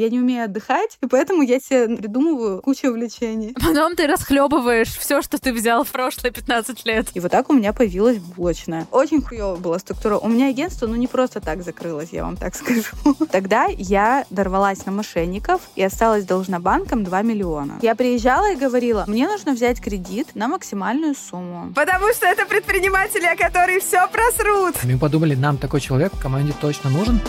Я не умею отдыхать, и поэтому я себе придумываю кучу увлечений. Потом ты расхлебываешь все, что ты взял в прошлые 15 лет. И вот так у меня появилась булочная. Очень хуёвая была структура. У меня агентство, ну, не просто так закрылось, я вам так скажу. Тогда я дорвалась на мошенников и осталась должна банкам 2 миллиона. Я приезжала и говорила, мне нужно взять кредит на максимальную сумму. Потому что это предприниматели, которые все просрут. Мы подумали, нам такой человек в команде точно нужен.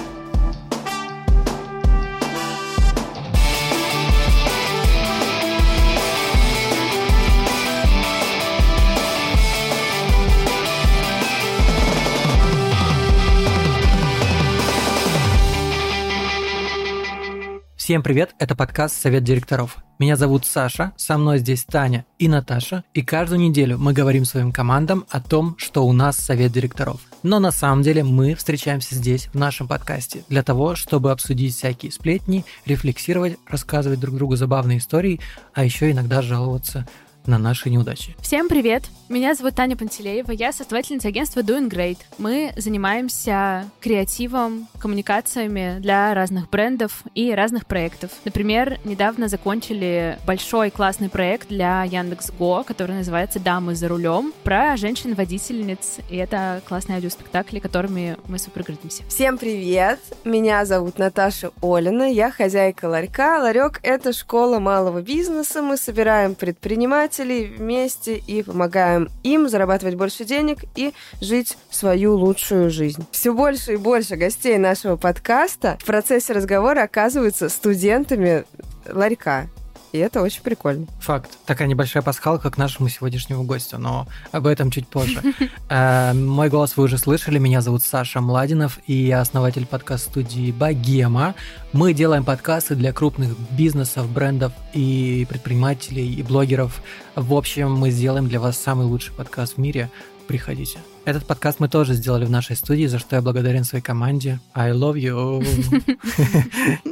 Всем привет, это подкаст «Совет директоров». Меня зовут Саша, со мной здесь Таня и Наташа, и каждую неделю мы говорим своим командам о том, что у нас Совет директоров. Но на самом деле мы встречаемся здесь, в нашем подкасте, для того, чтобы обсудить всякие сплетни, рефлексировать, рассказывать друг другу забавные истории, а еще иногда жаловаться на наши неудачи. Всем привет! Меня зовут Таня Пантелеева, я создательница агентства Doing Great. Мы занимаемся креативом, коммуникациями для разных брендов и разных проектов. Например, недавно закончили большой классный проект для Яндекс.Го, который называется «Дамы за рулем», про женщин-водительниц, и это классные аудиоспектакли, которыми мы супер гордимся. Всем привет! Меня зовут Наташа Олина, я хозяйка ларька. Ларек — это школа малого бизнеса, мы собираем предпринимателей предпринимателей вместе и помогаем им зарабатывать больше денег и жить свою лучшую жизнь. Все больше и больше гостей нашего подкаста в процессе разговора оказываются студентами ларька. И это очень прикольно. Факт. Такая небольшая пасхалка к нашему сегодняшнему гостю, но об этом чуть позже. Э, мой голос вы уже слышали. Меня зовут Саша Младинов, и я основатель подкаст-студии «Богема». Мы делаем подкасты для крупных бизнесов, брендов и предпринимателей, и блогеров. В общем, мы сделаем для вас самый лучший подкаст в мире. Приходите. Этот подкаст мы тоже сделали в нашей студии, за что я благодарен своей команде. I love you.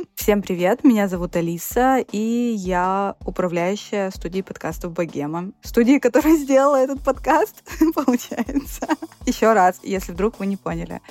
Всем привет, меня зовут Алиса, и я управляющая студией подкастов Богема. Студии, которая сделала этот подкаст, получается. Еще раз, если вдруг вы не поняли.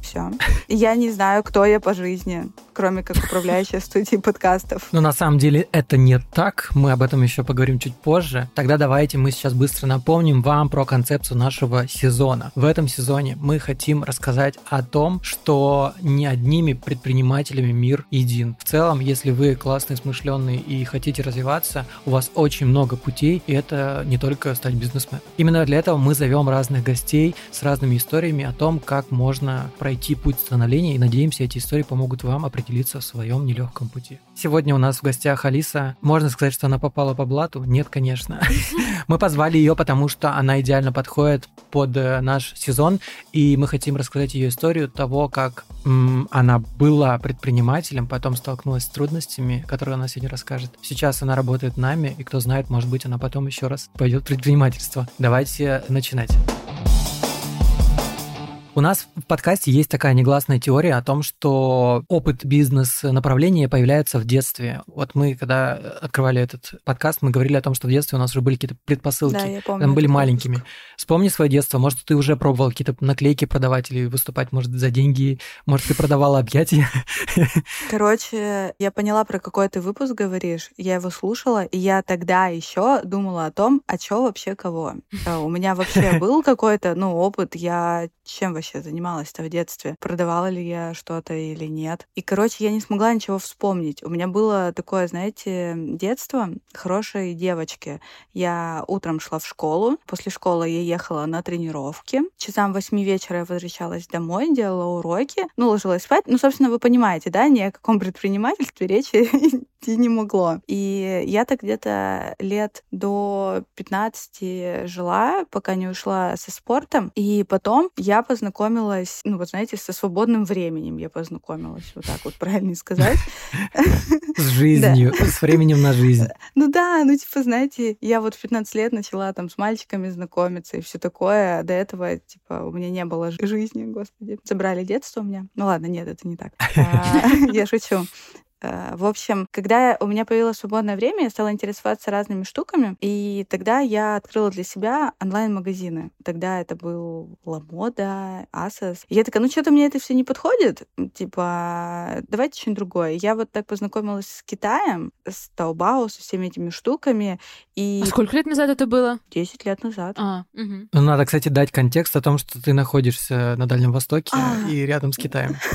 Все. Я не знаю, кто я по жизни, кроме как управляющая студией подкастов. Но на самом деле это не так. Мы об этом еще поговорим чуть позже. Тогда давайте мы сейчас быстро напомним вам про концепцию нашего сезона. В этом сезоне мы хотим рассказать о том, что не одними предпринимателями мир един. В целом, если вы классный, смышленный и хотите развиваться, у вас очень много путей, и это не только стать бизнесменом. Именно для этого мы зовем разных гостей с разными историями о том, как можно пройти путь становления, и надеемся, эти истории помогут вам определиться в своем нелегком пути. Сегодня у нас в гостях Алиса. Можно сказать, что она попала по блату? Нет, конечно. Мы позвали ее, потому что она идеально подходит под э, наш сезон, и мы хотим рассказать ее историю того, как м, она была предпринимателем, потом столкнулась с трудностями, которые она сегодня расскажет. Сейчас она работает нами, и кто знает, может быть, она потом еще раз пойдет в предпринимательство. Давайте начинать. У нас в подкасте есть такая негласная теория о том, что опыт бизнес-направления появляется в детстве. Вот мы, когда открывали этот подкаст, мы говорили о том, что в детстве у нас уже были какие-то предпосылки. Да, я помню. Мы были маленькими. Выпуск. Вспомни свое детство. Может, ты уже пробовал какие-то наклейки продавать или выступать, может, за деньги. Может, ты продавала объятия. Короче, я поняла, про какой ты выпуск говоришь. Я его слушала, и я тогда еще думала о том, а что вообще кого. У меня вообще был какой-то, ну, опыт. Я чем вообще вообще занималась-то в детстве? Продавала ли я что-то или нет? И, короче, я не смогла ничего вспомнить. У меня было такое, знаете, детство хорошей девочки. Я утром шла в школу, после школы я ехала на тренировки. Часам восьми вечера я возвращалась домой, делала уроки, ну, ложилась спать. Ну, собственно, вы понимаете, да, ни о каком предпринимательстве речи идти не могло. И я так где-то лет до 15 жила, пока не ушла со спортом. И потом я познакомилась познакомилась, ну вот знаете, со свободным временем я познакомилась, вот так вот правильно сказать. С жизнью, с временем на жизнь. Ну да, ну типа, знаете, я вот в 15 лет начала там с мальчиками знакомиться и все такое, а до этого, типа, у меня не было жизни, господи. Забрали детство у меня. Ну ладно, нет, это не так. А, я шучу. Э, в общем, когда у меня появилось свободное время, я стала интересоваться разными штуками, и тогда я открыла для себя онлайн-магазины. Тогда это был Ламода. И я такая, ну что-то мне это все не подходит. Типа, давайте что-нибудь другое. Я вот так познакомилась с Китаем, с Таобао, со всеми этими штуками. И... А сколько лет назад это было? Десять лет назад. А, угу. Ну, надо, кстати, дать контекст о том, что ты находишься на Дальнем Востоке а. и рядом с Китаем.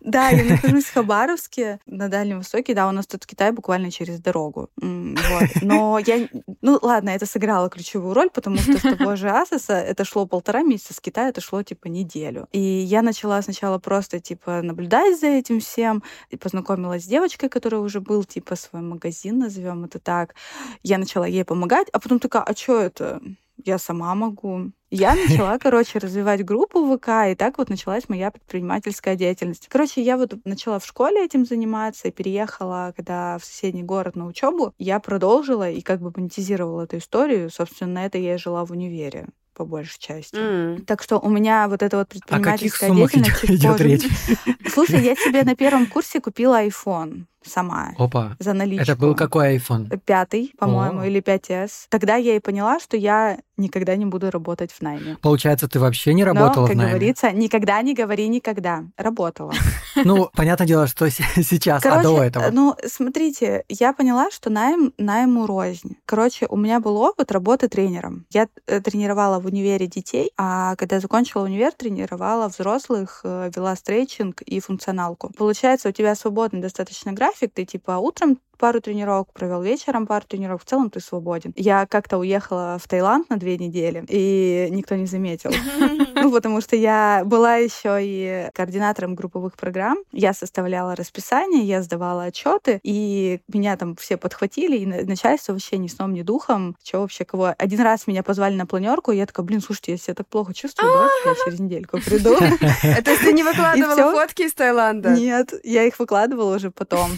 Да, я нахожусь в Хабаровске, на Дальнем Востоке. Да, у нас тут Китай буквально через дорогу. Вот. Но я... Ну, ладно, это сыграло ключевую роль, потому что с того же Асоса это шло полтора месяца, с Китая это шло, типа, неделю. И я начала сначала просто, типа, наблюдать за этим всем, и познакомилась с девочкой, которая уже был, типа, свой магазин, назовем это так. Я начала ей помогать, а потом такая, а что это? Я сама могу. Я начала, короче, развивать группу ВК, и так вот началась моя предпринимательская деятельность. Короче, я вот начала в школе этим заниматься, переехала, когда в соседний город на учебу, я продолжила и как бы монетизировала эту историю. Собственно, на это я и жила в универе по большей части. Mm. Так что у меня вот эта вот предпринимательская О каких деятельность... Идет, идет речь? Слушай, я себе на первом курсе купила iPhone сама. Опа. За наличку. Это был какой iPhone? Пятый, по-моему, или 5S. Тогда я и поняла, что я никогда не буду работать в найме. Получается, ты вообще не работала Но, как в найме? говорится, никогда не говори никогда. Работала. Ну, понятное дело, что сейчас, а до этого? ну, смотрите, я поняла, что найм найму рознь. Короче, у меня был опыт работы тренером. Я э, тренировала в универе детей, а когда закончила универ, тренировала взрослых, э, вела стретчинг и функционалку. Получается, у тебя свободный достаточно график, ты типа утром пару тренировок провел, вечером пару тренировок, в целом ты свободен. Я как-то уехала в Таиланд на две недели, и никто не заметил. Ну, потому что я была еще и координатором групповых программ. Я составляла расписание, я сдавала отчеты, и меня там все подхватили, и начальство вообще ни сном, ни духом. Что вообще кого? Один раз меня позвали на планерку, и я такая, блин, слушайте, я себя так плохо чувствую, давайте я через недельку приду. Это ты не выкладывала фотки из Таиланда? Нет, я их выкладывала уже потом.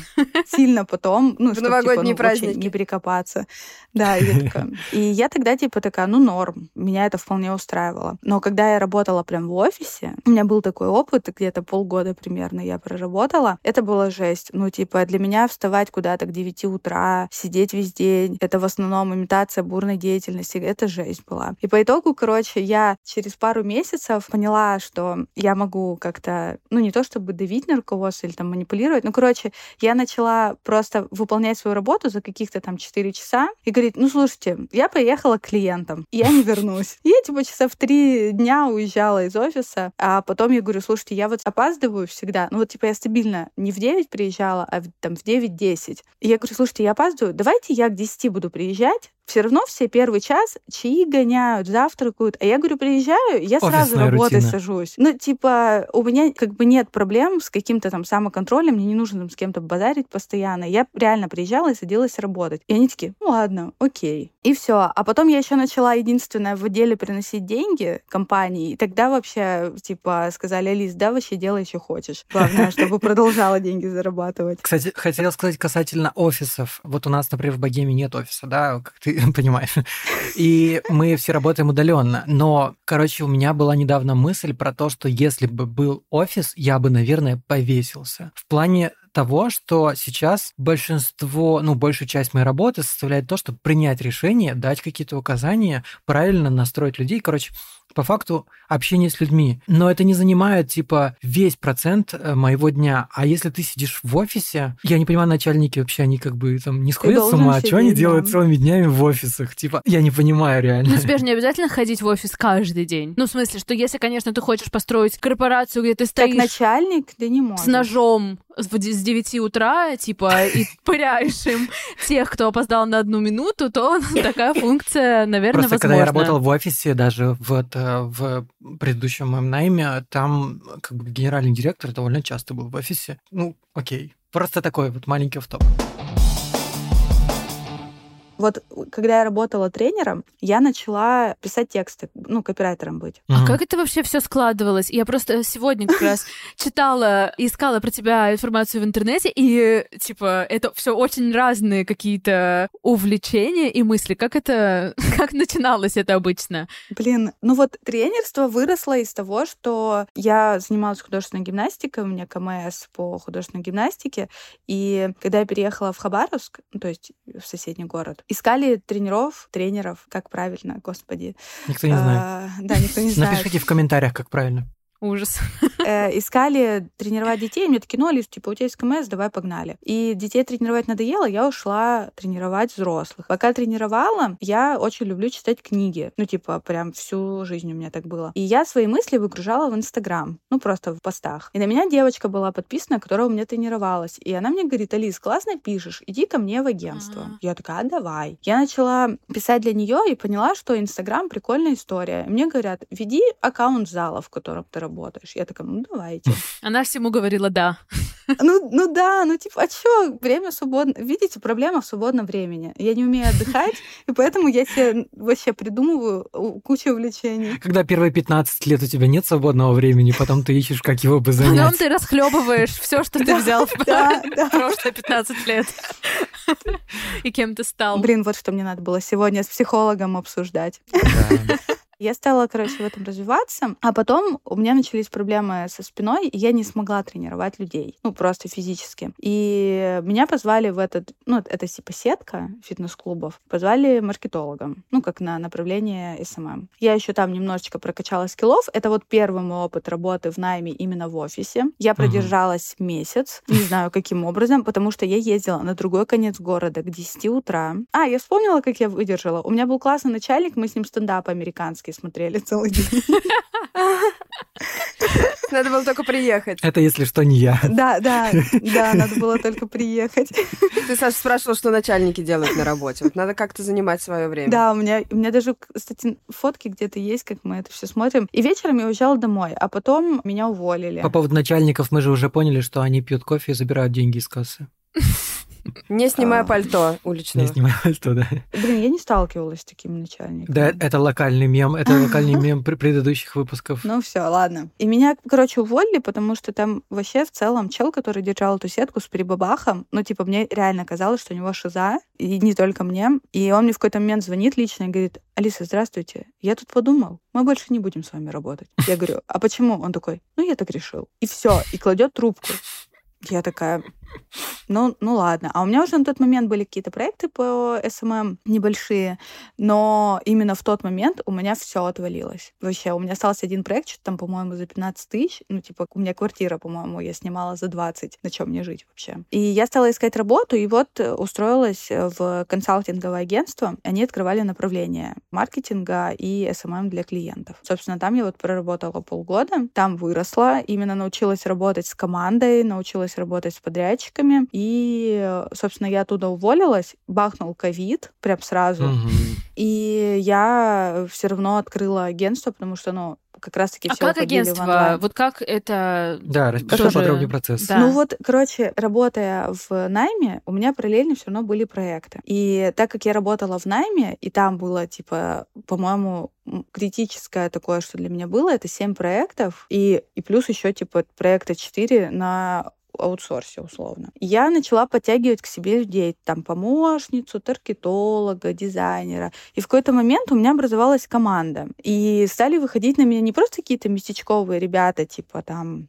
Сильно потом ну, в чтобы, новогодние типа, ну, праздники. не прикопаться. Да, и я такая. И я тогда типа такая, ну, норм. Меня это вполне устраивало. Но когда я работала прям в офисе, у меня был такой опыт, где-то полгода примерно я проработала, это была жесть. Ну, типа, для меня вставать куда-то к 9 утра, сидеть весь день, это в основном имитация бурной деятельности, это жесть была. И по итогу, короче, я через пару месяцев поняла, что я могу как-то, ну, не то чтобы давить на руководство или там манипулировать, ну, короче, я начала просто выполнять свою работу за каких-то там 4 часа и говорит, ну, слушайте, я поехала к клиентам, я не вернусь. Я, типа, часа в три дня уезжала из офиса, а потом я говорю, слушайте, я вот опаздываю всегда, ну, вот, типа, я стабильно не в 9 приезжала, а там в 9-10. И я говорю, слушайте, я опаздываю, давайте я к 10 буду приезжать, все равно все первый час чаи гоняют, завтракают. А я говорю, приезжаю, я Офисная сразу работать рутина. сажусь. Ну, типа, у меня как бы нет проблем с каким-то там самоконтролем, мне не нужно там с кем-то базарить постоянно. Я реально приезжала и садилась работать. И они такие, ну ладно, окей. И все. А потом я еще начала единственное в отделе приносить деньги компании. И тогда вообще, типа, сказали, Алис, да, вообще делай, что хочешь. Главное, чтобы продолжала деньги зарабатывать. Кстати, хотел сказать касательно офисов. Вот у нас, например, в Богеме нет офиса, да, как ты понимаешь. И мы все работаем удаленно. Но, короче, у меня была недавно мысль про то, что если бы был офис, я бы, наверное, повесился. В плане того, что сейчас большинство, ну, большую часть моей работы составляет то, чтобы принять решение, дать какие-то указания, правильно настроить людей. Короче, по факту общение с людьми. Но это не занимает, типа, весь процент э, моего дня. А если ты сидишь в офисе, я не понимаю, начальники вообще, они как бы там не сходят с ума, что они делают целыми днями в офисах? Типа, я не понимаю реально. Ну, тебе же не обязательно ходить в офис каждый день. Ну, в смысле, что если, конечно, ты хочешь построить корпорацию, где ты стоишь... Как начальник, ты не можешь. С ножом с 9 утра, типа, и пыряешь им тех, кто опоздал на одну минуту, то такая функция, наверное, Просто возможна. когда я работал в офисе, даже вот э, в предыдущем моем найме, там как бы генеральный директор довольно часто был в офисе. Ну, окей. Просто такой вот маленький автоп. Вот когда я работала тренером, я начала писать тексты, ну, копирайтером быть. А как это вообще все складывалось? Я просто сегодня как раз читала, искала про тебя информацию в интернете, и, типа, это все очень разные какие-то увлечения и мысли. Как это, как начиналось это обычно? Блин, ну вот тренерство выросло из того, что я занималась художественной гимнастикой, у меня КМС по художественной гимнастике, и когда я переехала в Хабаровск, ну, то есть в соседний город, искали тренеров, тренеров, как правильно, господи. Никто не знает. А, да, никто не знает. Напишите в комментариях, как правильно. Ужас. Э, искали тренировать детей, мне такие, ну, Алис, типа, у тебя есть КМС, давай погнали. И детей тренировать надоело, я ушла тренировать взрослых. Пока тренировала, я очень люблю читать книги. Ну, типа, прям всю жизнь у меня так было. И я свои мысли выгружала в Инстаграм, ну, просто в постах. И на меня девочка была подписана, которая у меня тренировалась. И она мне говорит, Алис, классно пишешь, иди ко мне в агентство. Uh-huh. Я такая, а, давай. Я начала писать для нее и поняла, что Инстаграм прикольная история. Мне говорят, веди аккаунт зала, в котором ты работаешь. Я такая, ну давайте. Она всему говорила да. Ну, ну да, ну типа, а что, время свободно. Видите, проблема в свободном времени. Я не умею отдыхать, и поэтому я себе вообще придумываю кучу увлечений. Когда первые 15 лет у тебя нет свободного времени, потом ты ищешь, как его бы занять. Потом ты расхлебываешь все, что ты взял в прошлые 15 лет. И кем ты стал. Блин, вот что мне надо было сегодня с психологом обсуждать. Я стала, короче, в этом развиваться, а потом у меня начались проблемы со спиной, и я не смогла тренировать людей, ну, просто физически. И меня позвали в этот, ну, это типа сетка фитнес-клубов, позвали маркетологом, ну, как на направление SMM. Я еще там немножечко прокачала скиллов. Это вот первый мой опыт работы в найме именно в офисе. Я продержалась uh-huh. месяц, не знаю, каким образом, потому что я ездила на другой конец города к 10 утра. А, я вспомнила, как я выдержала. У меня был классный начальник, мы с ним стендап американский сказки смотрели целый день. Надо было только приехать. Это, если что, не я. Да, да, да, надо было только приехать. Ты, Саша, спрашивала, что начальники делают на работе. Вот надо как-то занимать свое время. Да, у меня, у меня даже, кстати, фотки где-то есть, как мы это все смотрим. И вечером я уезжала домой, а потом меня уволили. По поводу начальников мы же уже поняли, что они пьют кофе и забирают деньги из кассы. Не снимая а. пальто уличного. Не снимая пальто, да. Блин, я не сталкивалась с таким начальником. Да, это локальный мем, это локальный мем предыдущих выпусков. Ну все, ладно. И меня, короче, уволили, потому что там вообще в целом чел, который держал эту сетку с прибабахом, ну, типа, мне реально казалось, что у него шиза, и не только мне. И он мне в какой-то момент звонит лично и говорит, Алиса, здравствуйте, я тут подумал, мы больше не будем с вами работать. Я говорю, а почему? Он такой, ну, я так решил. И все, и кладет трубку. Я такая, ну, ну ладно. А у меня уже на тот момент были какие-то проекты по SMM небольшие, но именно в тот момент у меня все отвалилось. Вообще, у меня остался один проект, что там, по-моему, за 15 тысяч. Ну, типа, у меня квартира, по-моему, я снимала за 20. На чем мне жить вообще? И я стала искать работу, и вот устроилась в консалтинговое агентство. Они открывали направление маркетинга и SMM для клиентов. Собственно, там я вот проработала полгода, там выросла, именно научилась работать с командой, научилась работать с подрядчиками, подрядчиками. И, собственно, я оттуда уволилась, бахнул ковид прям сразу. Угу. И я все равно открыла агентство, потому что, ну, как раз-таки а все как агентство? Вот как это... Да, расскажи тоже... подробнее процесс. Да. Ну вот, короче, работая в найме, у меня параллельно все равно были проекты. И так как я работала в найме, и там было, типа, по-моему, критическое такое, что для меня было, это 7 проектов, и, и плюс еще, типа, проекта 4 на аутсорсе условно. Я начала подтягивать к себе людей, там, помощницу, таргетолога, дизайнера. И в какой-то момент у меня образовалась команда. И стали выходить на меня не просто какие-то местечковые ребята, типа там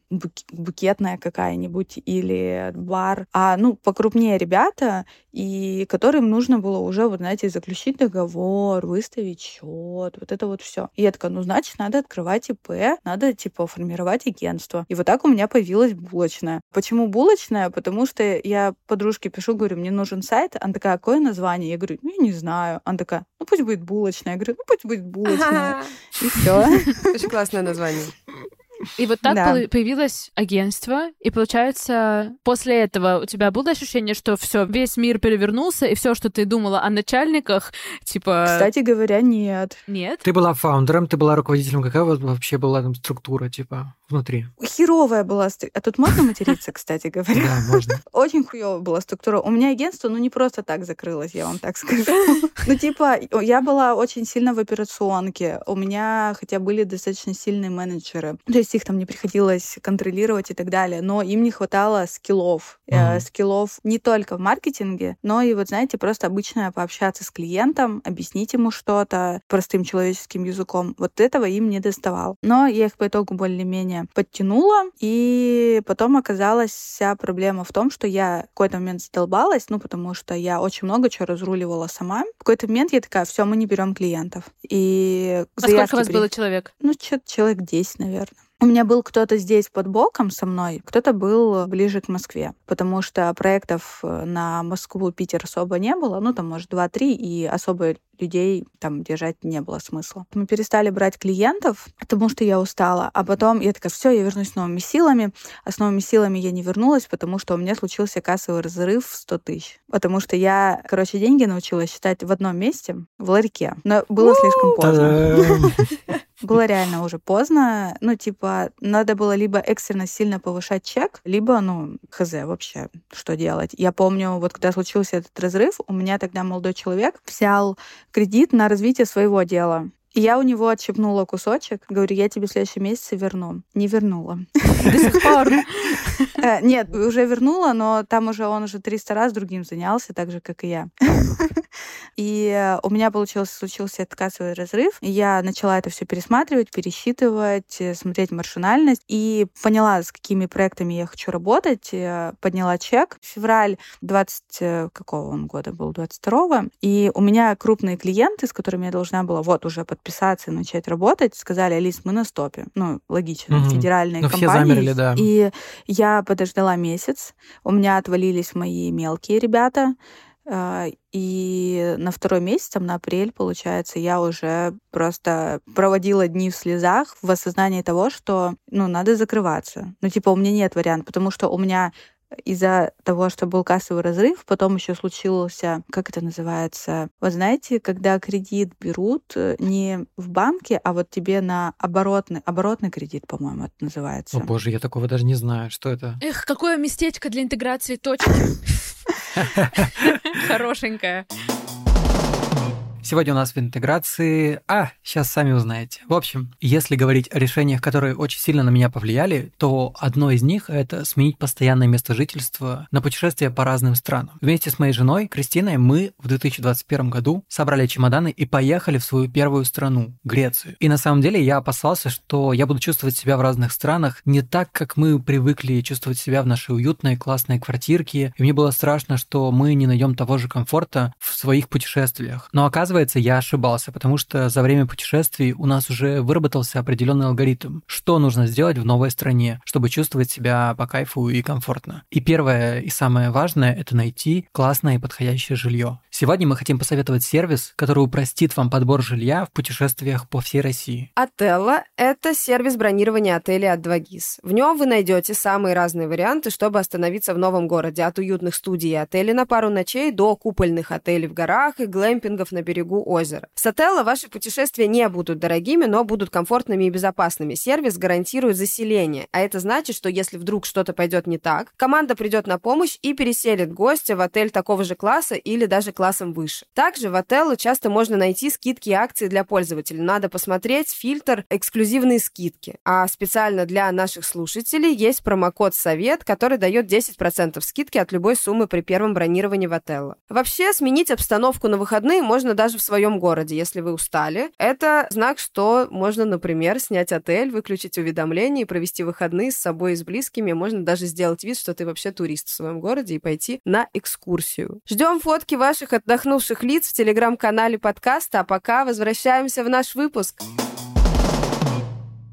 букетная какая-нибудь или бар, а, ну, покрупнее ребята, и которым нужно было уже, вот, знаете, заключить договор, выставить счет, вот это вот все. И я такая, ну, значит, надо открывать ИП, надо, типа, формировать агентство. И вот так у меня появилась булочная. Почему булочная? Потому что я подружке пишу, говорю, мне нужен сайт. Она такая, какое название? Я говорю, ну, я не знаю. Она такая, ну, пусть будет булочная. Я говорю, ну, пусть будет булочная. И все. Очень классное название. И вот так да. появилось агентство, и получается, после этого у тебя было ощущение, что все, весь мир перевернулся, и все, что ты думала о начальниках, типа... Кстати говоря, нет. Нет? Ты была фаундером, ты была руководителем, какая у вас вообще была там структура, типа, внутри? Херовая была структура. А тут можно материться, кстати говоря? Да, можно. Очень хуёвая была структура. У меня агентство, ну, не просто так закрылось, я вам так скажу. Ну, типа, я была очень сильно в операционке. У меня хотя были достаточно сильные менеджеры. То есть их там не приходилось контролировать и так далее. Но им не хватало скиллов. Э, скиллов не только в маркетинге, но и вот, знаете, просто обычно пообщаться с клиентом, объяснить ему что-то простым человеческим языком. Вот этого им не доставал. Но я их по итогу более-менее подтянула, и потом оказалась вся проблема в том, что я в какой-то момент задолбалась, ну, потому что я очень много чего разруливала сама. В какой-то момент я такая, все, мы не берем клиентов. И а сколько у вас при... было человек? Ну, человек 10, наверное. У меня был кто-то здесь под боком со мной, кто-то был ближе к Москве, потому что проектов э, на Москву, Питер особо не было, ну, там, может, два-три, и особо людей там держать не было смысла. Мы перестали брать клиентов, потому что я устала. А потом я такая, все, я вернусь с новыми силами. А с новыми силами я не вернулась, потому что у меня случился кассовый разрыв в 100 тысяч. Потому что я, короче, деньги научилась считать в одном месте, в ларьке. Но было слишком поздно. Было реально уже поздно. Ну, типа, надо было либо экстренно сильно повышать чек, либо, ну, хз вообще, что делать. Я помню, вот когда случился этот разрыв, у меня тогда молодой человек взял кредит на развитие своего дела. И я у него отщипнула кусочек, говорю, я тебе в следующем месяце верну. Не вернула. До сих пор. Э, нет, уже вернула, но там уже он уже 300 раз другим занялся, так же, как и я. И у меня получился, случился этот кассовый разрыв. Я начала это все пересматривать, пересчитывать, э, смотреть маршинальность и поняла, с какими проектами я хочу работать. Э, подняла чек. Февраль 20 какого он года был? 22 И у меня крупные клиенты, с которыми я должна была вот уже под подписаться и начать работать, сказали, Алис, мы на стопе. Ну, логично, угу. федеральные ну, компании. Все замерли, да. И я подождала месяц, у меня отвалились мои мелкие ребята, а, и на второй месяц, там, на апрель, получается, я уже просто проводила дни в слезах в осознании того, что, ну, надо закрываться. Ну, типа, у меня нет варианта, потому что у меня из-за того, что был кассовый разрыв, потом еще случился, как это называется, вы знаете, когда кредит берут э, не в банке, а вот тебе на оборотный, оборотный кредит, по-моему, это называется. О боже, я такого даже не знаю, что это. Эх, какое местечко для интеграции точки. Хорошенькое. Сегодня у нас в интеграции... А, сейчас сами узнаете. В общем, если говорить о решениях, которые очень сильно на меня повлияли, то одно из них — это сменить постоянное место жительства на путешествие по разным странам. Вместе с моей женой, Кристиной, мы в 2021 году собрали чемоданы и поехали в свою первую страну — Грецию. И на самом деле я опасался, что я буду чувствовать себя в разных странах не так, как мы привыкли чувствовать себя в нашей уютной, классной квартирке. И мне было страшно, что мы не найдем того же комфорта в своих путешествиях. Но оказывается, оказывается, я ошибался, потому что за время путешествий у нас уже выработался определенный алгоритм, что нужно сделать в новой стране, чтобы чувствовать себя по кайфу и комфортно. И первое и самое важное – это найти классное и подходящее жилье. Сегодня мы хотим посоветовать сервис, который упростит вам подбор жилья в путешествиях по всей России. Отелло – это сервис бронирования отелей от 2GIS. В нем вы найдете самые разные варианты, чтобы остановиться в новом городе, от уютных студий и отелей на пару ночей до купольных отелей в горах и глэмпингов на берегу озера. С Отелло ваши путешествия не будут дорогими, но будут комфортными и безопасными. Сервис гарантирует заселение, а это значит, что если вдруг что-то пойдет не так, команда придет на помощь и переселит гостя в отель такого же класса или даже классом выше. Также в Отелло часто можно найти скидки и акции для пользователей. Надо посмотреть фильтр «Эксклюзивные скидки». А специально для наших слушателей есть промокод «Совет», который дает 10% скидки от любой суммы при первом бронировании в Отелло. Вообще, сменить обстановку на выходные можно даже в своем городе, если вы устали. Это знак, что можно, например, снять отель, выключить уведомления и провести выходные с собой и с близкими. Можно даже сделать вид, что ты вообще турист в своем городе и пойти на экскурсию. Ждем фотки ваших отдохнувших лиц в телеграм-канале подкаста, а пока возвращаемся в наш выпуск.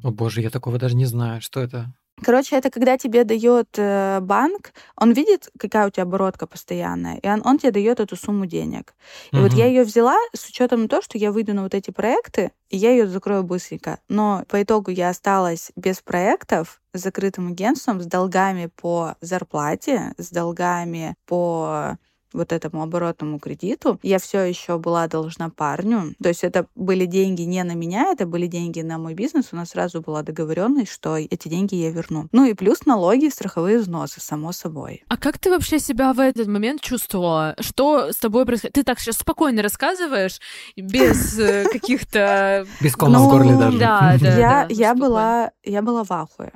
О боже, я такого даже не знаю. Что это? Короче, это когда тебе дает э, банк, он видит, какая у тебя оборотка постоянная, и он, он тебе дает эту сумму денег. И угу. вот я ее взяла с учетом того, что я выйду на вот эти проекты, и я ее закрою быстренько. Но по итогу я осталась без проектов, с закрытым агентством, с долгами по зарплате, с долгами по вот этому оборотному кредиту. Я все еще была должна парню. То есть это были деньги не на меня, это были деньги на мой бизнес. У нас сразу была договоренность, что эти деньги я верну. Ну и плюс налоги, страховые взносы, само собой. А как ты вообще себя в этот момент чувствовала? Что с тобой происходит? Ты так сейчас спокойно рассказываешь, без э, каких-то... Без кома в горле даже. Да, да, я, да, я, спокойно. была, я была в ахуе.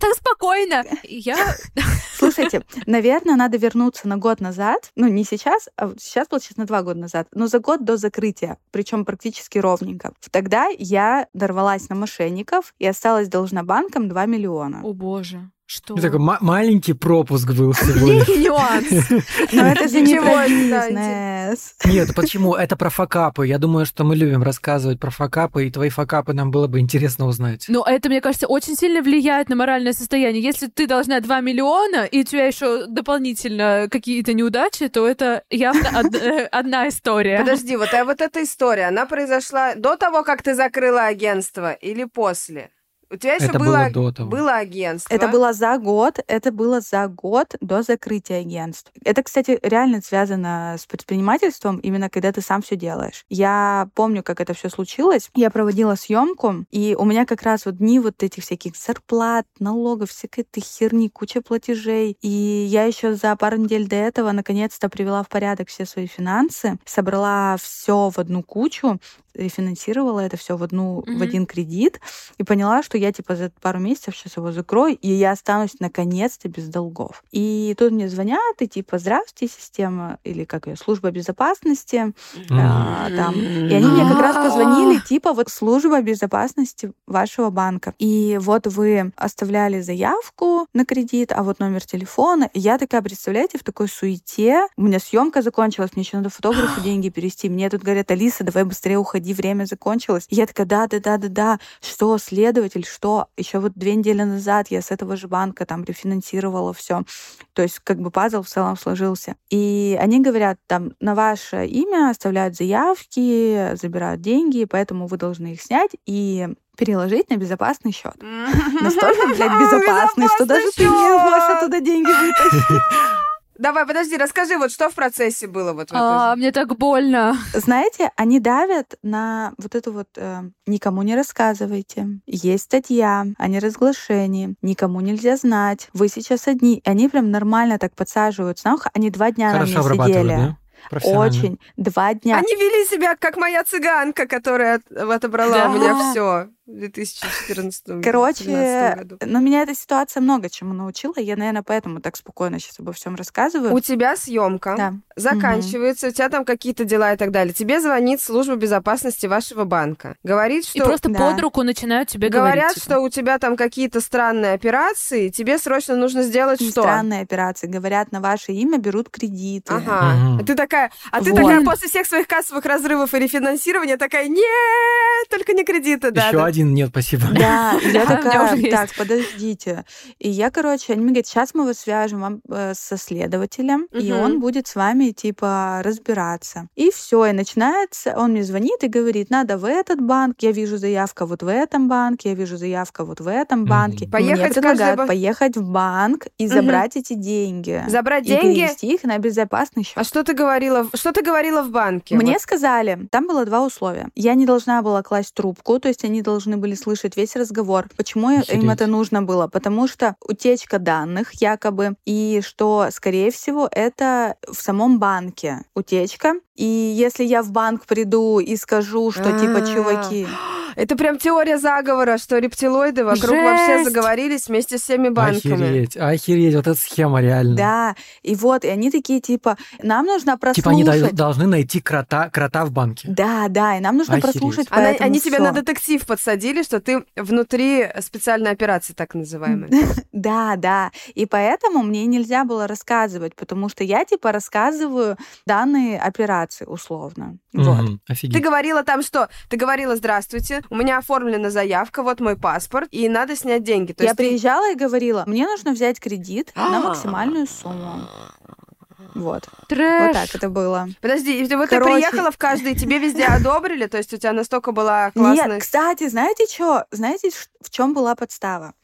Так спокойно. Я... Слушайте, наверное, надо вернуться на год назад. Ну, не сейчас, а вот сейчас, получается, на два года назад. Но за год до закрытия. Причем практически ровненько. Тогда я дорвалась на мошенников и осталась должна банкам 2 миллиона. О боже, что? Ну, такой ма- маленький пропуск был сегодня. Нюанс. Но это же не про бизнес. Нет, почему? Это про факапы. Я думаю, что мы любим рассказывать про факапы, и твои факапы нам было бы интересно узнать. Но это, мне кажется, очень сильно влияет на моральное состояние. Если ты должна 2 миллиона, и у тебя еще дополнительно какие-то неудачи, то это явно э, одна история. Подожди, вот, а вот эта история, она произошла до того, как ты закрыла агентство или после? У тебя еще Это было, было до того. было агентство. Это было за год, это было за год до закрытия агентств. Это, кстати, реально связано с предпринимательством, именно когда ты сам все делаешь. Я помню, как это все случилось. Я проводила съемку, и у меня как раз вот дни вот этих всяких зарплат, налогов, всякой этой херни, куча платежей. И я еще за пару недель до этого наконец-то привела в порядок все свои финансы, собрала все в одну кучу, рефинансировала это все в одну Мгм. в один кредит и поняла, что я типа за пару месяцев сейчас его закрою, и я останусь наконец-то без долгов. И тут мне звонят, и типа, здравствуйте, система, или как ее, служба безопасности, а, там. И они мне как раз позвонили, типа, вот служба безопасности вашего банка. И вот вы оставляли заявку на кредит, а вот номер телефона. И я такая, представляете, в такой суете. У меня съемка закончилась, мне еще надо фотографу деньги перевести. Мне тут говорят, Алиса, давай быстрее уходи, время закончилось. И я такая, да, да, да, да, да. Что, следователь, что? Еще вот две недели назад я с этого же банка там рефинансировала все. То есть как бы пазл в целом сложился. И они говорят, там, на ваше имя оставляют заявки, забирают деньги, поэтому вы должны их снять и переложить на безопасный счет. Настолько, блядь, безопасный, что даже ты не можешь оттуда деньги вытащить. Давай, подожди, расскажи, вот что в процессе было вот в А, мне так больно. Знаете, они давят на вот эту вот э, «никому не рассказывайте», есть статья о неразглашении, «никому нельзя знать», «вы сейчас одни». И они прям нормально так подсаживаются на ухо. Они два дня Хорошо на мне обрабатывают, сидели. да? Очень. Два дня. Они вели себя, как моя цыганка, которая от- отобрала Да. у меня все в 2014 Короче, году. но меня эта ситуация много чему научила. Я, наверное, поэтому так спокойно сейчас обо всем рассказываю. У тебя съемка Да. заканчивается, у тебя там какие-то дела и так далее. Тебе звонит служба безопасности вашего банка. Говорит, И что... просто Да. под руку начинают тебе Говорят, говорить. типа. что у тебя там какие-то странные операции, тебе срочно нужно сделать Не что? Странные операции. Говорят, на ваше имя берут кредиты. Ага. А ты такая, а ты Вот. такая после всех своих кассовых разрывов и рефинансирования такая, нет, только не кредиты, да. Еще да». Один нет, спасибо. Да, и я такая, так, подождите. И я, короче, они мне говорят, сейчас мы вас свяжем вам, э, со следователем, и он будет с вами, типа, разбираться. И все, и начинается, он мне звонит и говорит, надо в этот банк, я вижу заявка вот в этом банке, я вижу заявка вот в этом банке. Поехать мне предлагают банк. поехать в банк и забрать эти деньги. Забрать и деньги? перевести их на безопасный счет. А что ты говорила? Что ты говорила в банке? Мне сказали, там было два условия. Я не должна была класть трубку, то есть они должны были слышать весь разговор. Почему им Охереть. это нужно было? Потому что утечка данных якобы, и что, скорее всего, это в самом банке утечка. И если я в банк приду и скажу, что типа, А. чуваки, Это прям теория заговора, что рептилоиды вокруг вообще Жесть! заговорились вместе с всеми банками. Охереть, охереть, вот эта схема реально. да, и вот, и они такие типа, нам нужно Типа они прослушать. дол- должны найти крота, крота в банке. Да, да, и нам нужно Охереть. прослушать Она- поэтому они тебя всё. на детектив подсадили, что ты внутри специальной операции, так называемой. Да, да. И поэтому мне нельзя было рассказывать, потому что я типа рассказываю данные операции условно. Вот. Мгм, Ты Офигеть. говорила там что? Ты говорила, здравствуйте, у меня оформлена заявка, вот мой паспорт, и надо снять деньги. То я есть ты- приезжала и говорила, мне нужно взять кредит на А. максимальную сумму. Вот. Трэш. Вот так это было. Подожди, и вот Короче. ты приехала в каждый, тебе везде одобрили? То есть у тебя настолько была классная... Нет, кстати, знаете что? Знаете, в чем была подстава?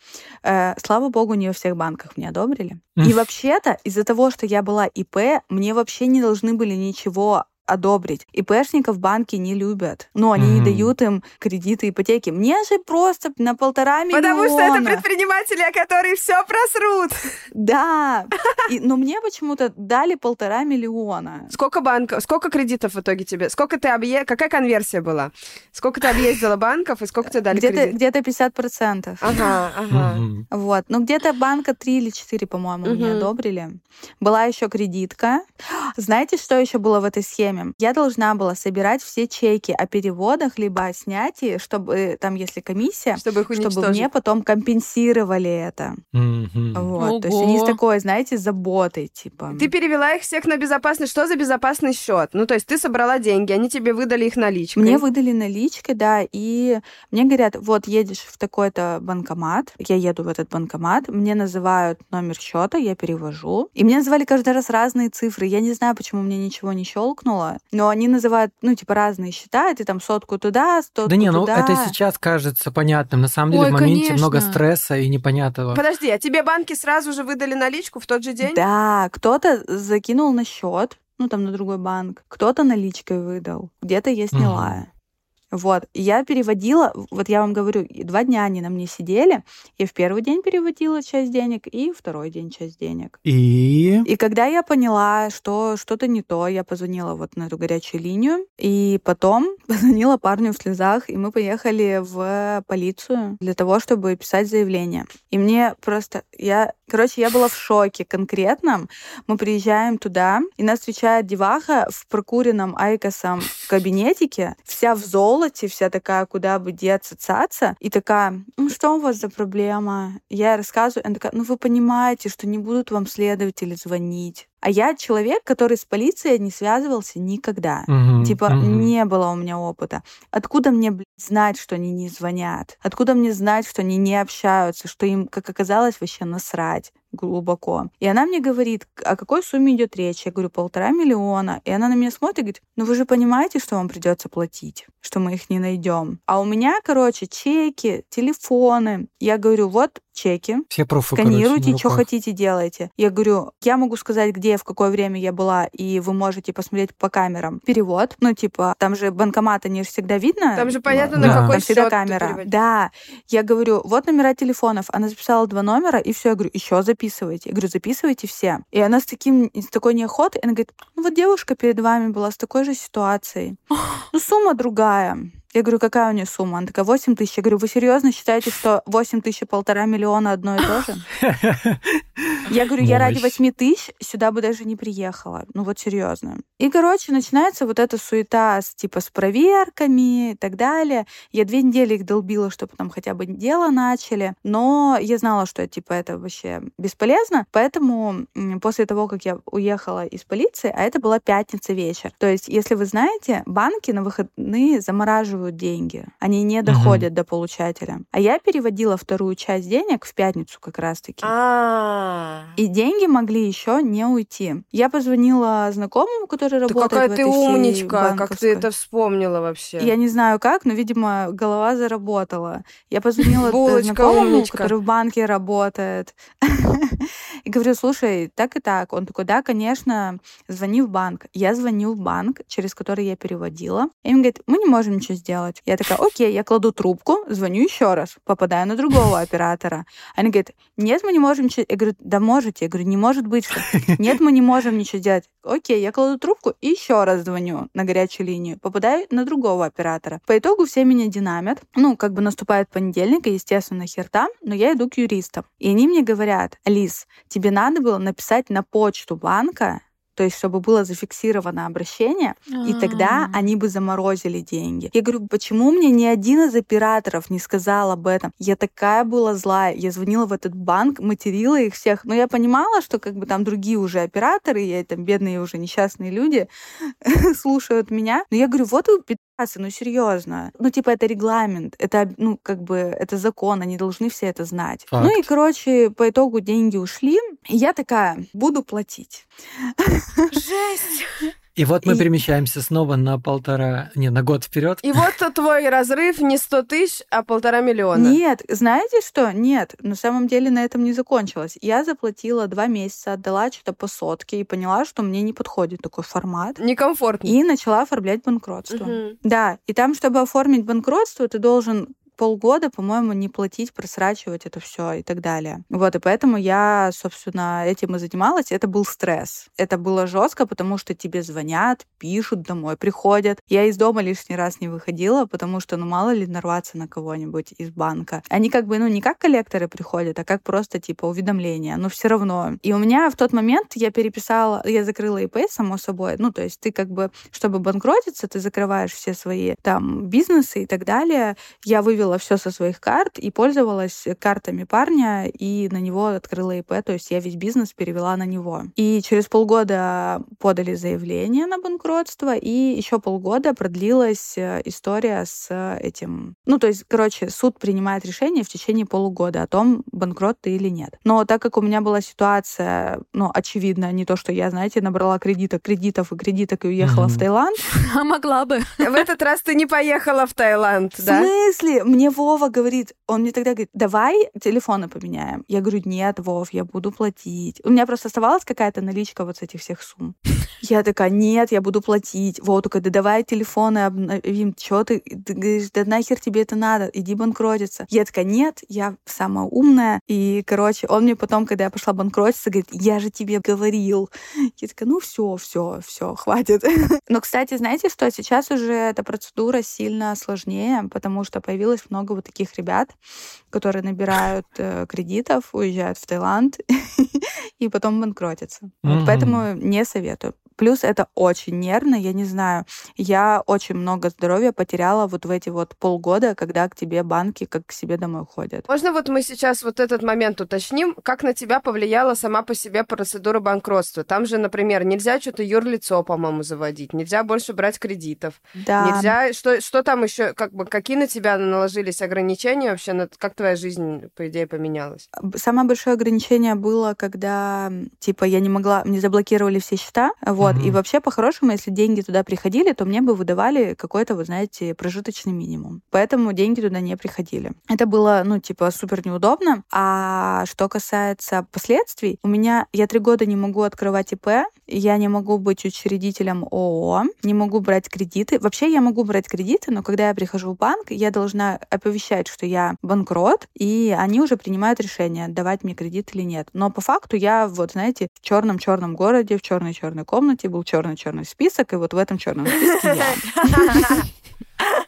Э, слава богу, не во всех банках мне одобрили. И вообще-то из-за того, что я была ИП, мне вообще не должны были ничего одобрить. ИПшников банки не любят. Но они не Мгм. дают им кредиты, ипотеки. Мне же просто на полтора миллиона. Потому что это предприниматели, которые все просрут. Да. И- но мне почему-то дали полтора миллиона. Сколько банков, сколько кредитов в итоге тебе? Сколько ты объе... Какая конверсия была? Сколько ты объездила банков и сколько тебе дали Где-то кредит? где 50%. Ага, ага. Мгм. Вот. Ну, где-то банка 3 или 4, по-моему, мне одобрили. Была еще кредитка. Знаете, что еще было в этой схеме? Я должна была собирать все чеки о переводах либо о снятии, чтобы там, если комиссия, Чтобы их чтобы мне потом компенсировали это. Мгм. Вот. То есть они с такой, знаете, заботой, типа. Ты перевела их всех на безопасный. Что за безопасный счет? Ну, то есть ты собрала деньги, они тебе выдали их наличкой. Мне выдали наличкой, да, и мне говорят, вот едешь в такой-то банкомат, я еду в этот банкомат, мне называют номер счета, я перевожу, и мне называли каждый раз разные цифры. Я не знаю, почему мне ничего не щелкнуло, но они называют, ну, типа, разные счета, и ты там сотку туда, сотку Да не, ну туда. это сейчас кажется понятным. На самом деле Ой, в моменте конечно. много стресса и непонятного. Подожди, а тебе банки сразу же выдали наличку в тот же день? Да, кто-то закинул на счет, ну, там, на другой банк, кто-то наличкой выдал, где-то я сняла. Вот, и я переводила, вот я вам говорю, и два дня они на мне сидели, я в первый день переводила часть денег, и второй день часть денег. И... И когда я поняла, что что-то не то, я позвонила вот на эту горячую линию, и потом позвонила парню в слезах, и мы поехали в полицию для того, чтобы писать заявление. И мне просто, я, короче, я была в шоке конкретном. Мы приезжаем туда, и нас встречает деваха в прокуренном айкосом кабинетике, вся в золоте, вся такая, куда бы деться, цаца, и такая, ну что у вас за проблема? Я ей рассказываю, она такая, ну вы понимаете, что не будут вам следователи звонить. А я человек, который с полицией не связывался никогда. Мгм, Типа, мгм. не было у меня опыта. Откуда мне, блядь, знать, что они не звонят? Откуда мне знать, что они не общаются, что им, как оказалось, вообще насрать глубоко. И она мне говорит, о какой сумме идет речь? Я говорю, полтора миллиона. И она на меня смотрит и говорит, ну вы же понимаете, что вам придется платить, что мы их не найдем. А у меня, короче, чеки, телефоны. Я говорю, вот чеки, Все короче, сканируйте, на что хотите, делайте. Я говорю, я могу сказать, где, в какое время я была, и вы можете посмотреть по камерам. Перевод. Ну, типа, там же банкомат, они же всегда видно. Там же понятно, на Ну, какой там всегда камера. Да. Я говорю, вот номера телефонов. Она записала два номера, и все. Я говорю, еще записывайте. Я говорю, записывайте все. И она с таким, с такой неохотой, она говорит, ну вот девушка перед вами была с такой же ситуацией. Ну, сумма другая. Я говорю, какая у нее сумма? Она такая, 8 тысяч. Я говорю, вы серьезно считаете, что 8 тысяч и полтора миллиона одно и то же? Я говорю, я ради Мощь. 8 тысяч сюда бы даже не приехала. Ну вот серьезно. И, короче, начинается вот эта суета с типа с проверками и так далее. Я две недели их долбила, чтобы там хотя бы дело начали. Но я знала, что типа это вообще бесполезно. Поэтому после того, как я уехала из полиции, а это была пятница вечер. То есть, если вы знаете, банки на выходные замораживают деньги. Они не доходят до получателя. А я переводила вторую часть денег в пятницу как раз-таки. И деньги могли еще не уйти. Я позвонила знакомому, который Ты работает какая в ты этой всей умничка, как ты это вспомнила вообще. Я не знаю как, но, видимо, голова заработала. Я позвонила знакомому, который в банке работает. И говорю, слушай, так и так. Он такой, да, конечно, звони в банк. Я звоню в банк, через который я переводила. И он говорит, мы не можем ничего сделать. Я такая, окей, я кладу трубку, звоню еще раз, попадаю на другого оператора. Они говорят, нет, мы не можем ничего... Я говорю, да можете. Я говорю, не может быть, что... Нет, мы не можем ничего сделать. Окей, я кладу трубку и еще раз звоню на горячую линию. Попадаю на другого оператора. По итогу все меня динамят. Ну, как бы наступает понедельник, и, естественно, хер там, но я иду к юристам. И они мне говорят, Алис, тебе надо было написать на почту банка, то есть чтобы было зафиксировано обращение, и тогда А. они бы заморозили деньги. Я говорю, почему мне ни один из операторов не сказал об этом? Я такая была злая. Я звонила в этот банк, материла их всех. Но я понимала, что как бы там другие уже операторы, я там бедные уже несчастные люди слушают меня. Но я говорю, вот вы, ну серьезно. Ну, типа, это регламент, это, ну, как бы, это закон, они должны все это знать. Факт. Ну и, короче, по итогу деньги ушли, и я такая, буду платить. Жесть! И вот мы И- перемещаемся снова на полтора, не, на год вперед. И вот твой разрыв не 100 тысяч, а полтора миллиона. Нет, знаете что? Нет, на самом деле на этом не закончилось. Я заплатила два месяца, отдала что-то по сотке и поняла, что мне не подходит такой формат. Некомфортно. И начала оформлять банкротство. Мгм. Да, и там, чтобы оформить банкротство, ты должен полгода, по-моему, не платить, просрачивать это все и так далее. Вот, и поэтому я, собственно, этим и занималась. Это был стресс. Это было жестко, потому что тебе звонят, пишут домой, приходят. Я из дома лишний раз не выходила, потому что, ну, мало ли нарваться на кого-нибудь из банка. Они как бы, ну, не как коллекторы приходят, а как просто, типа, уведомления, но все равно. И у меня в тот момент я переписала, я закрыла ИП, само собой. Ну, то есть ты как бы, чтобы банкротиться, ты закрываешь все свои там бизнесы и так далее. Я вывела все со своих карт и пользовалась картами парня, и на него открыла ИП, то есть я весь бизнес перевела на него. И через полгода подали заявление на банкротство, и еще полгода продлилась э, история с э, этим. Ну, то есть, короче, суд принимает решение в течение полугода о том, банкрот ты или нет. Но так как у меня была ситуация, ну, очевидно, не то, что я, знаете, набрала кредитов, кредитов и кредиток и уехала Мгм. в Таиланд, А могла бы. В этот раз ты не поехала в Таиланд, В да? смысле? Мне Вова говорит, он мне тогда говорит, давай телефоны поменяем. Я говорю, нет, Вов, я буду платить. У меня просто оставалась какая-то наличка вот с этих всех сумм. Я такая, нет, я буду платить. Вова такой, да давай телефоны обновим. Чё ты? Ты говоришь, да нахер тебе это надо? Иди банкротиться. Я такая, нет, я самая умная. И, короче, он мне потом, когда я пошла банкротиться, говорит, я же тебе говорил. Я такая, ну все, все, все, хватит. Но, кстати, знаете что? Сейчас уже эта процедура сильно сложнее, потому что появилось много вот таких ребят, которые набирают э, кредитов, уезжают в Таиланд и потом банкротятся. Вот поэтому не советую. Плюс это очень нервно, я не знаю. Я очень много здоровья потеряла вот в эти вот полгода, когда к тебе банки как к себе домой ходят. Можно вот мы сейчас вот этот момент уточним, как на тебя повлияла сама по себе процедура банкротства? Там же, например, нельзя что-то юрлицо, по-моему, заводить, нельзя больше брать кредитов, Да. нельзя... Что, что там еще, как бы, какие на тебя наложились ограничения вообще? на- Как твоя жизнь, по идее, поменялась? Самое большое ограничение было, когда, типа, я не могла, мне заблокировали все счета, вот, и Мгм. вообще, по-хорошему, если деньги туда приходили, то мне бы выдавали какой-то, вот знаете, прожиточный минимум. Поэтому деньги туда не приходили. Это было, ну, типа, супер неудобно. А что касается последствий, у меня, я три года не могу открывать ИП, я не могу быть учредителем ООО, не могу брать кредиты. Вообще я могу брать кредиты, но когда я прихожу в банк, я должна оповещать, что я банкрот, и они уже принимают решение, давать мне кредит или нет. Но по факту я, вот знаете, в черном-черном городе, в черной-черной комнате был черный-черный список, и вот в этом черном списке я.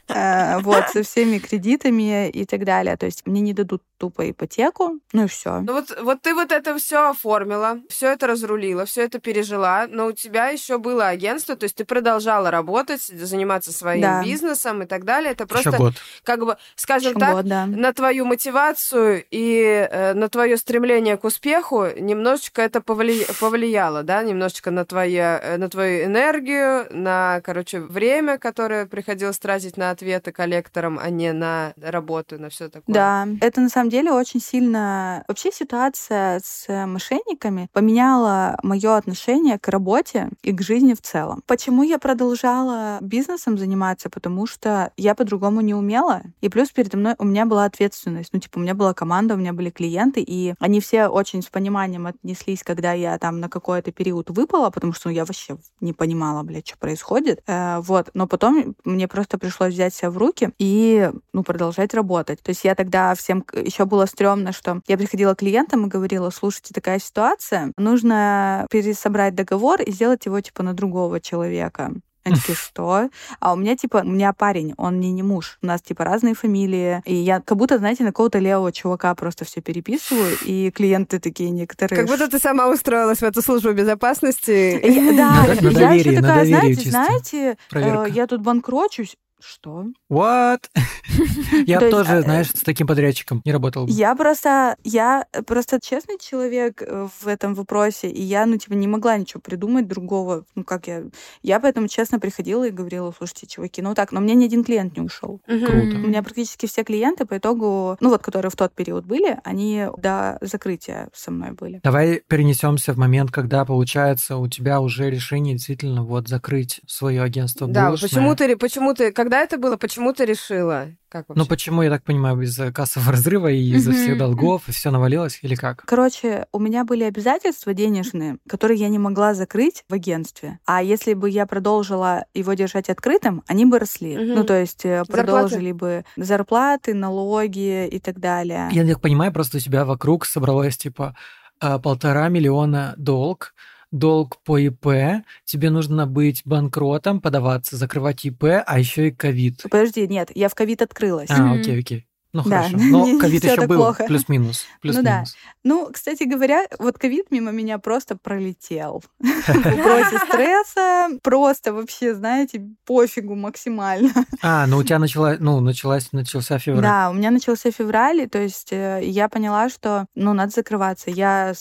Э, Вот, со всеми кредитами и так далее. То есть мне не дадут тупо ипотеку, ну и все. Ну вот, вот ты вот это все оформила, все это разрулила, все это пережила, но у тебя еще было агентство, то есть ты продолжала работать, заниматься своим Да. бизнесом и так далее. Это Еще просто, год. как бы, скажем Еще так, год, да. на твою мотивацию и э, на твое стремление к успеху немножечко это повли- повлияло, да, немножечко на, твоя, э, на твою энергию, на, короче, время, которое приходилось тратить на ответы коллекторам, а не на работу, на все такое. Да, это на самом деле очень сильно... Вообще ситуация с мошенниками поменяла мое отношение к работе и к жизни в целом. Почему я продолжала бизнесом заниматься? Потому что я по-другому не умела. И плюс передо мной у меня была ответственность. Ну, типа, у меня была команда, у меня были клиенты, и они все очень с пониманием отнеслись, когда я там на какой-то период выпала, потому что ну, я вообще не понимала, блядь, что происходит. Э, вот. Но потом мне просто пришлось взять себя в руки и, ну, продолжать работать. То есть я тогда всем еще было стрёмно, что я приходила к клиентам и говорила, слушайте, такая ситуация, нужно пересобрать договор и сделать его, типа, на другого человека. Они такие, что? А у меня, типа, у меня парень, он мне не муж. У нас, типа, разные фамилии. И я как будто, знаете, на какого-то левого чувака просто все переписываю. И клиенты такие некоторые... Как будто ты сама устроилась в эту службу безопасности. Да, я еще такая, знаете, знаете, э, я тут банкрочусь, Что? What? Я То есть, тоже, а, знаешь, с таким подрядчиком не работал бы. Я просто, я просто честный человек э, в этом вопросе, и я, ну, типа, не могла ничего придумать другого. Ну, как я... Я поэтому честно приходила и говорила, слушайте, чуваки, ну так, но у меня ни один клиент не ушел. Круто. У меня практически все клиенты по итогу, ну вот, которые в тот период были, они до закрытия со мной были. Давай перенесемся в момент, когда, получается, у тебя уже решение действительно вот закрыть свое агентство Да, булочное. почему ты, почему ты, когда это было, почему ты решила? Как вообще? Ну почему, я так понимаю, из-за кассового разрыва и из-за всех долгов, и все навалилось, или как? Короче, у меня были обязательства денежные, которые я не могла закрыть в агентстве. А если бы я продолжила его держать открытым, они бы росли. Ну, то есть э, Зарплаты? продолжили бы зарплаты, налоги и так далее. Я так понимаю, просто у тебя вокруг собралось типа а, полтора миллиона долг, долг по ИП, тебе нужно быть банкротом, подаваться, закрывать ИП, а еще и ковид. Подожди, нет, я в ковид открылась. А, окей, окей. Ну Да, хорошо. Но ковид еще был. плохо. Плюс-минус. Плюс-минус. Ну, кстати говоря, вот ковид мимо меня просто пролетел. Против стресса, просто вообще, знаете, пофигу максимально. А, ну у тебя начала, ну, началась, начался февраль. Да, у меня начался февраль, то есть э, я поняла, что, ну, надо закрываться. Я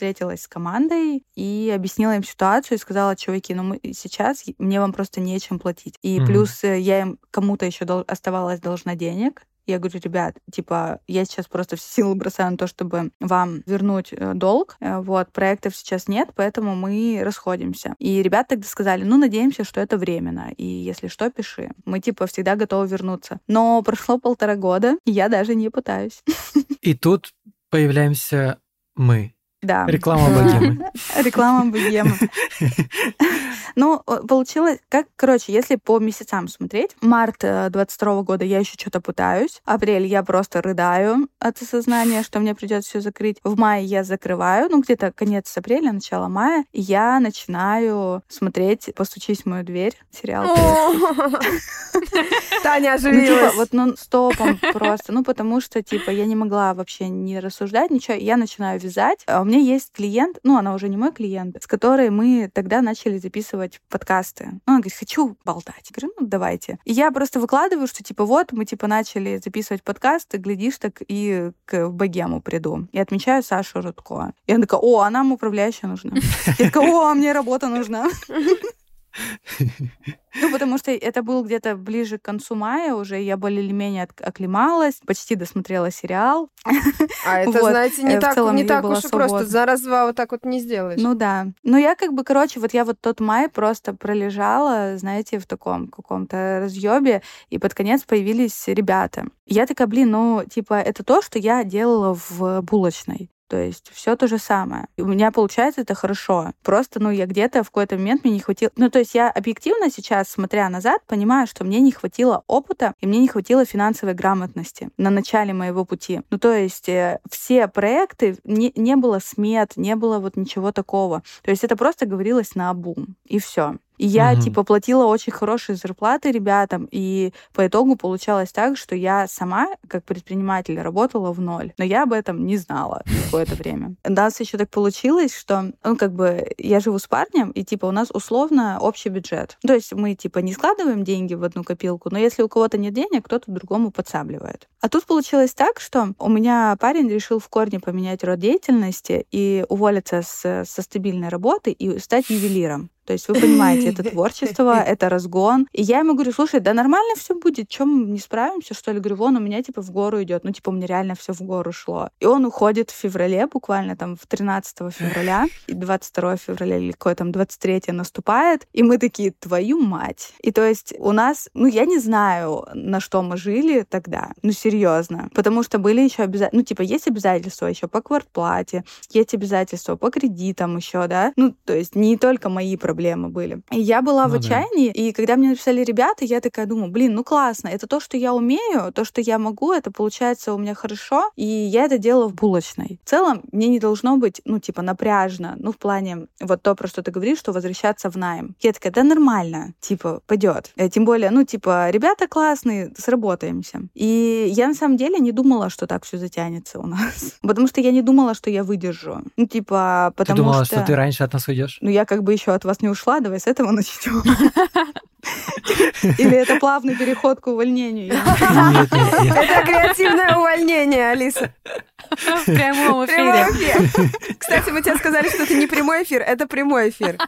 встретилась с командой и объяснила им ситуацию и сказала, чуваки, ну мы сейчас мне вам просто нечем платить. И Мгм. плюс э, я им кому-то еще дол- оставалась должна денег. Я говорю, ребят, типа, я сейчас просто все силы бросаю на то, чтобы вам вернуть э, долг. Э, Вот, проектов сейчас нет, поэтому мы расходимся. И ребята тогда сказали, ну, надеемся, что это временно. И если что, пиши. Мы, типа, всегда готовы вернуться. Но прошло полтора года, и я даже не пытаюсь. И тут появляемся мы. Да. Реклама богемы. Реклама богемы. Ну, э, получилось, как, короче, если по месяцам смотреть, март 22 года я еще что-то пытаюсь, апрель я просто рыдаю от осознания, что мне придется все закрыть, в мае я закрываю, ну, где-то конец апреля, начало мая, и я начинаю смотреть «Постучись в мою дверь», сериал. Таня Ну, типа, оживилась. вот ну стопом просто. Ну, потому что, типа, я не могла вообще не рассуждать, ничего. Я начинаю вязать. Меня есть клиент, ну, она уже не мой клиент, с которой мы тогда начали записывать подкасты. Ну, она говорит, хочу болтать. Я говорю, ну, давайте. И я просто выкладываю, что, типа, вот, мы, типа, начали записывать подкасты, глядишь, так и к богему приду. И отмечаю Сашу Рудко. И она такая, о, а нам управляющая нужна. Я такая, о, а мне работа нужна. Ну, потому что это был где-то ближе к концу мая уже, я более или менее от- оклемалась, почти досмотрела сериал. А это, Вот. знаете, не Э, в так, целом не так уж и просто. За раз-два вот так вот не сделаешь. Ну да. Ну я как бы, короче, вот я вот тот май просто пролежала, знаете, в таком каком-то разъебе, и под конец появились ребята. Я такая, блин, ну, типа, это то, что я делала в булочной. То есть все то же самое. И у меня получается это хорошо. Просто, ну, я где-то в какой-то момент мне не хватило... Ну, то есть я объективно сейчас, смотря назад, понимаю, что мне не хватило опыта и мне не хватило финансовой грамотности на начале моего пути. Ну, то есть э, все проекты, не, не было смет, не было вот ничего такого. То есть это просто говорилось на обум, и все. И я, Мгм. типа, платила очень хорошие зарплаты ребятам, и по итогу получалось так, что я сама, как предприниматель, работала в ноль. Но я об этом не знала какое-то время. У нас еще так получилось, что, ну, как бы, я живу с парнем, и, типа, у нас условно общий бюджет. То есть мы, типа, не складываем деньги в одну копилку, но если у кого-то нет денег, кто-то другому подсабливает. А тут получилось так, что у меня парень решил в корне поменять род деятельности и уволиться с, со стабильной работы и стать ювелиром. То есть вы понимаете, это творчество, это разгон. И я ему говорю, слушай, да нормально все будет, чем не справимся, что ли? Говорю, вон у меня типа в гору идет. Ну, типа, у меня реально все в гору шло. И он уходит в феврале, буквально там в 13 февраля, и 22 февраля или какое там 23 наступает, и мы такие, твою мать. И то есть у нас, ну, я не знаю, на что мы жили тогда, ну, серьезно. Потому что были еще обязательства, ну, типа, есть обязательства еще по квартплате, есть обязательства по кредитам еще, да, ну, то есть не только мои проблемы были. И я была Ну в да. отчаянии, и когда мне написали ребята, я такая думаю, блин, ну классно, это то, что я умею, то, что я могу, это получается у меня хорошо, и я это делала в булочной. В целом, мне не должно быть, ну, типа, напряжно, ну, в плане, вот то, про что ты говоришь, что возвращаться в найм. Я такая, да нормально, типа, пойдет. Тем более, ну, типа, ребята классные, сработаемся. И я на самом деле не думала, что так все затянется у нас. Потому что я не думала, что я выдержу. Ну, типа, Ты потому думала, что... что ты раньше от нас уйдешь? Ну, я как бы еще от вас не не ушла, давай с этого начнем. Или это плавный переход к увольнению? Это креативное увольнение, Алиса. В прямом эфире. Кстати, мы тебе сказали, что это не прямой эфир, это прямой эфир.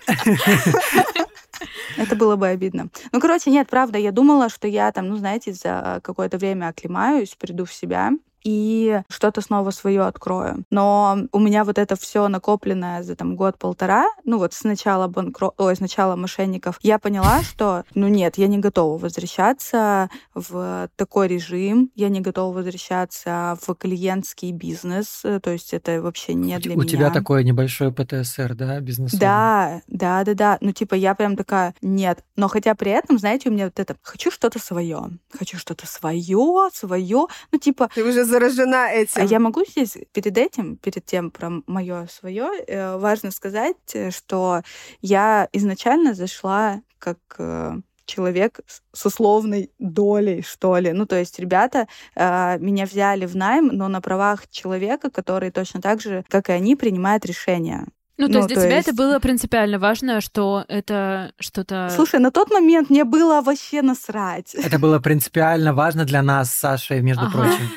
Это было бы обидно. Ну, короче, нет, правда, я думала, что я там, ну, знаете, за какое-то время оклемаюсь, приду в себя, и что-то снова свое открою. Но у меня вот это все накопленное за там год-полтора, ну вот с начала банкро... Ой, с начала мошенников, я поняла, что, ну нет, я не готова возвращаться в такой режим, я не готова возвращаться в клиентский бизнес, то есть это вообще не для у меня. У тебя такое небольшое ПТСР, да, бизнес? Да, да, да, да. Ну типа я прям такая, нет. Но хотя при этом, знаете, у меня вот это, хочу что-то свое, хочу что-то свое, свое, ну типа... Ты уже заражена этим. А я могу здесь перед этим, перед тем про мое свое, э, важно сказать, э, что я изначально зашла как э, человек с условной долей, что ли. Ну, то есть ребята э, меня взяли в найм, но на правах человека, который точно так же, как и они, принимает решения. Ну, то ну, есть для то тебя есть... это было принципиально важно, что это что-то... Слушай, на тот момент мне было вообще насрать. Это было принципиально важно для нас с Сашей, между ага. прочим.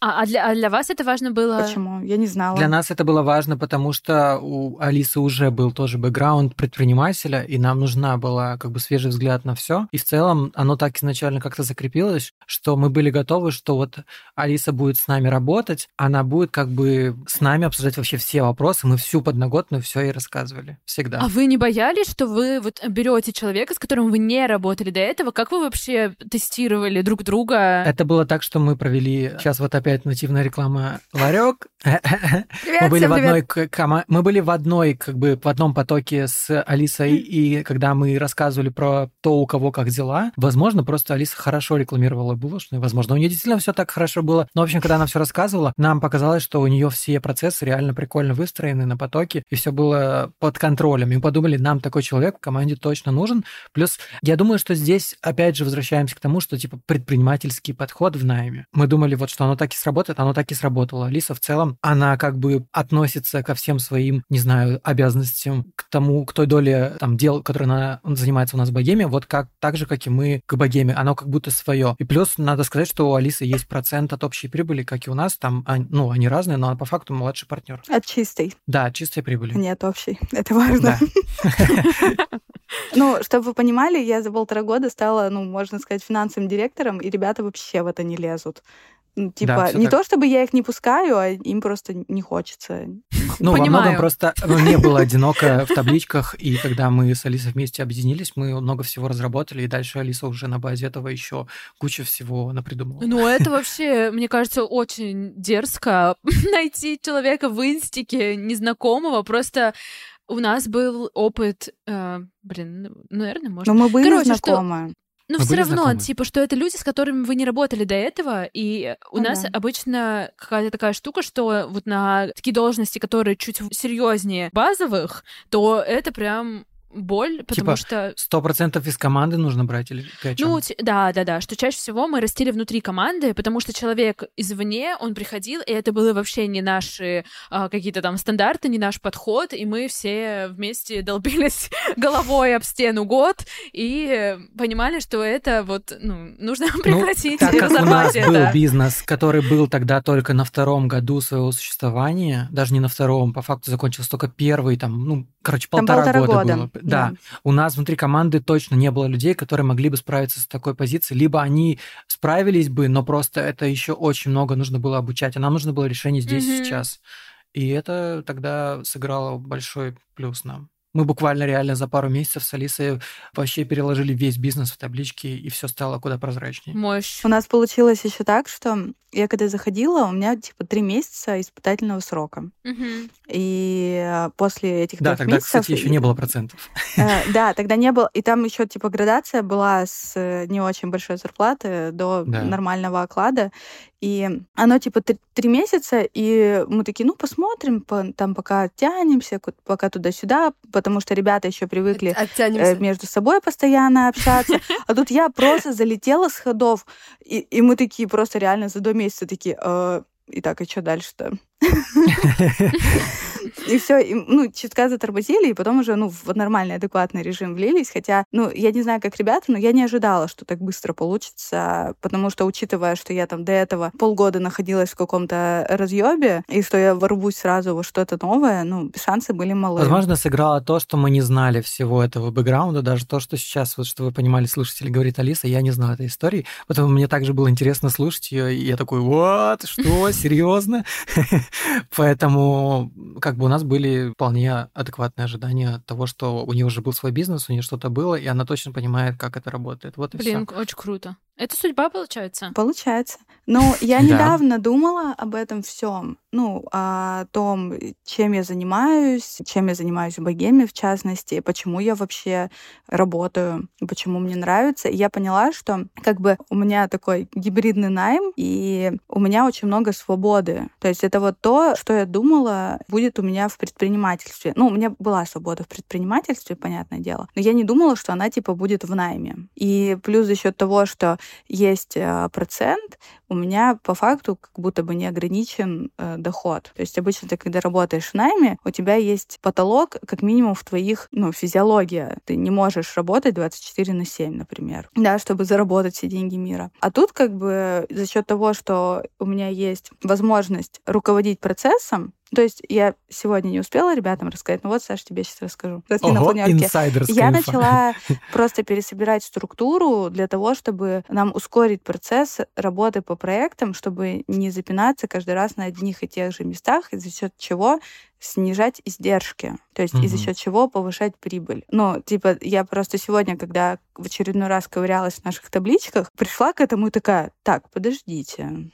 А, а, для, а для вас это важно было? Почему? Я не знала. Для нас это было важно, потому что у Алисы уже был тоже бэкграунд предпринимателя, и нам нужна была как бы свежий взгляд на все. И в целом оно так изначально как-то закрепилось, что мы были готовы, что вот Алиса будет с нами работать, она будет как бы с нами обсуждать вообще все вопросы. Мы всю подноготную все ей рассказывали. Всегда. А вы не боялись, что вы вот берете человека, с которым вы не работали до этого? Как вы вообще тестировали друг друга? Это было так, что мы провели... Сейчас вот опять опять нативная реклама Ларек. Мы были в одной мы были в одной как бы в одном потоке с Алисой и когда мы рассказывали про то у кого как дела, возможно просто Алиса хорошо рекламировала булочную, возможно у нее действительно все так хорошо было, но в общем когда она все рассказывала, нам показалось, что у нее все процессы реально прикольно выстроены на потоке и все было под контролем. И мы подумали, нам такой человек в команде точно нужен. Плюс я думаю, что здесь опять же возвращаемся к тому, что типа предпринимательский подход в найме. Мы думали вот, что оно так и сработает, оно так и сработало. Алиса в целом, она как бы относится ко всем своим, не знаю, обязанностям, к тому, к той доле там дел, которые она занимается у нас в богеме, вот как так же, как и мы к богеме. Оно как будто свое. И плюс надо сказать, что у Алисы есть процент от общей прибыли, как и у нас. Там, ну, они разные, но по факту младший партнер. От чистой. Да, от чистой прибыли. Нет, общей. Это важно. Ну, чтобы вы понимали, я за полтора года стала, ну, можно сказать, финансовым директором, и ребята вообще в это не лезут. Типа, да, не так. то чтобы я их не пускаю, а им просто не хочется. Ну, Понимаю. во многом просто ну, не было одиноко в табличках, и когда мы с Алисой вместе объединились, мы много всего разработали, и дальше Алиса уже на базе этого еще кучу всего напридумала. Ну, это вообще, мне кажется, очень дерзко найти человека в инстике незнакомого, просто у нас был опыт, э, блин, ну, наверное, можно. Но мы были Короче, знакомы. Но все равно, знакомы? типа, что это люди, с которыми вы не работали до этого, и у ну, нас да. обычно какая-то такая штука, что вот на такие должности, которые чуть серьезнее базовых, то это прям боль, потому типа, что... Сто процентов из команды нужно брать или? Ну, да, да, да, что чаще всего мы растили внутри команды, потому что человек извне, он приходил, и это было вообще не наши а, какие-то там стандарты, не наш подход, и мы все вместе долбились головой об стену год и понимали, что это вот, ну, нужно ну, прекратить ну, так как у нас это. был бизнес, который был тогда только на втором году своего существования, даже не на втором, по факту закончился только первый, там, ну, короче, полтора, полтора года, года было. Да. да. У нас внутри команды точно не было людей, которые могли бы справиться с такой позицией. Либо они справились бы, но просто это еще очень много нужно было обучать. А нам нужно было решение здесь mm-hmm. и сейчас. И это тогда сыграло большой плюс нам. Мы буквально реально за пару месяцев с Алисой вообще переложили весь бизнес в таблички, и все стало куда прозрачнее. Мощь. У нас получилось еще так, что я когда заходила, у меня типа три месяца испытательного срока. Угу. И после этих да, трех тогда, месяцев... кстати, еще не было процентов. Э, да, тогда не было. И там еще типа градация была с не очень большой зарплаты до нормального оклада. И оно типа три месяца, и мы такие, ну, посмотрим, там пока тянемся, пока туда-сюда, потому что ребята еще привыкли э, между собой постоянно общаться. А тут я просто залетела с ходов, и, и мы такие просто реально за до месяца такие, э, и так, и что дальше-то? И все, ну, чутка затормозили, и потом уже, ну, в нормальный, адекватный режим влились. Хотя, ну, я не знаю, как ребята, но я не ожидала, что так быстро получится, потому что, учитывая, что я там до этого полгода находилась в каком-то разъебе, и что я ворвусь сразу во что-то новое, ну, шансы были малы. Возможно, сыграло то, что мы не знали всего этого бэкграунда, даже то, что сейчас, вот что вы понимали, слушатели, говорит Алиса, я не знал этой истории, поэтому мне также было интересно слушать ее, и я такой, вот, что, серьезно? Поэтому как бы у нас были вполне адекватные ожидания того, что у нее уже был свой бизнес, у нее что-то было, и она точно понимает, как это работает. Вот и Блин, все. очень круто. Это судьба, получается? Получается. Но я недавно думала об этом всем. Ну, о том, чем я занимаюсь, чем я занимаюсь в богеме, в частности, почему я вообще работаю, почему мне нравится. И я поняла, что как бы у меня такой гибридный найм, и у меня очень много свободы. То есть это вот то, что я думала, будет у меня в предпринимательстве. Ну, у меня была свобода в предпринимательстве, понятное дело, но я не думала, что она типа будет в найме. И плюс за счет того, что есть э, процент, у меня по факту как будто бы не ограничен э, доход. То есть обычно ты, когда работаешь в найме, у тебя есть потолок как минимум в твоих, ну, физиология. Ты не можешь работать 24 на 7, например, да, чтобы заработать все деньги мира. А тут как бы за счет того, что у меня есть возможность руководить процессом, то есть я сегодня не успела ребятам рассказать, но вот, Саша, тебе сейчас расскажу. Ого, на планерке. Я начала просто пересобирать структуру для того, чтобы нам ускорить процесс работы по проектам, чтобы не запинаться каждый раз на одних и тех же местах, из-за счет чего снижать издержки, то есть угу. из-за счет чего повышать прибыль. Ну, типа, я просто сегодня, когда в очередной раз ковырялась в наших табличках, пришла к этому и такая, так, подождите,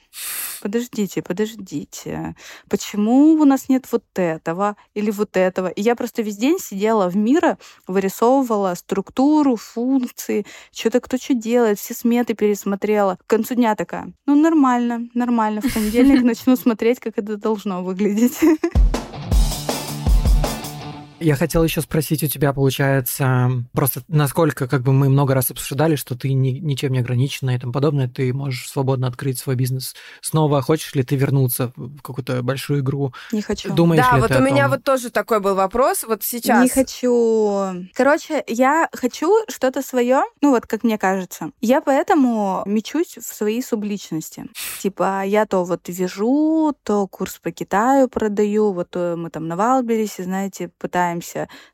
подождите, подождите, почему у нас нет вот этого или вот этого? И я просто весь день сидела в мира, вырисовывала структуру, функции, что-то кто что делает, все сметы пересмотрела. К концу дня такая, ну, нормально, нормально, в понедельник начну смотреть, как это должно выглядеть. Я хотел еще спросить у тебя, получается, просто насколько как бы мы много раз обсуждали, что ты ни, ничем не ограничена и тому подобное, ты можешь свободно открыть свой бизнес снова. Хочешь ли ты вернуться в какую-то большую игру? Не хочу. Думаешь да, ли вот ты у о меня том? вот тоже такой был вопрос. Вот сейчас. Не хочу. Короче, я хочу что-то свое, ну вот как мне кажется. Я поэтому мечусь в своей субличности. Типа я то вот вяжу, то курс по Китаю продаю, вот то мы там на Валберисе, знаете, пытаемся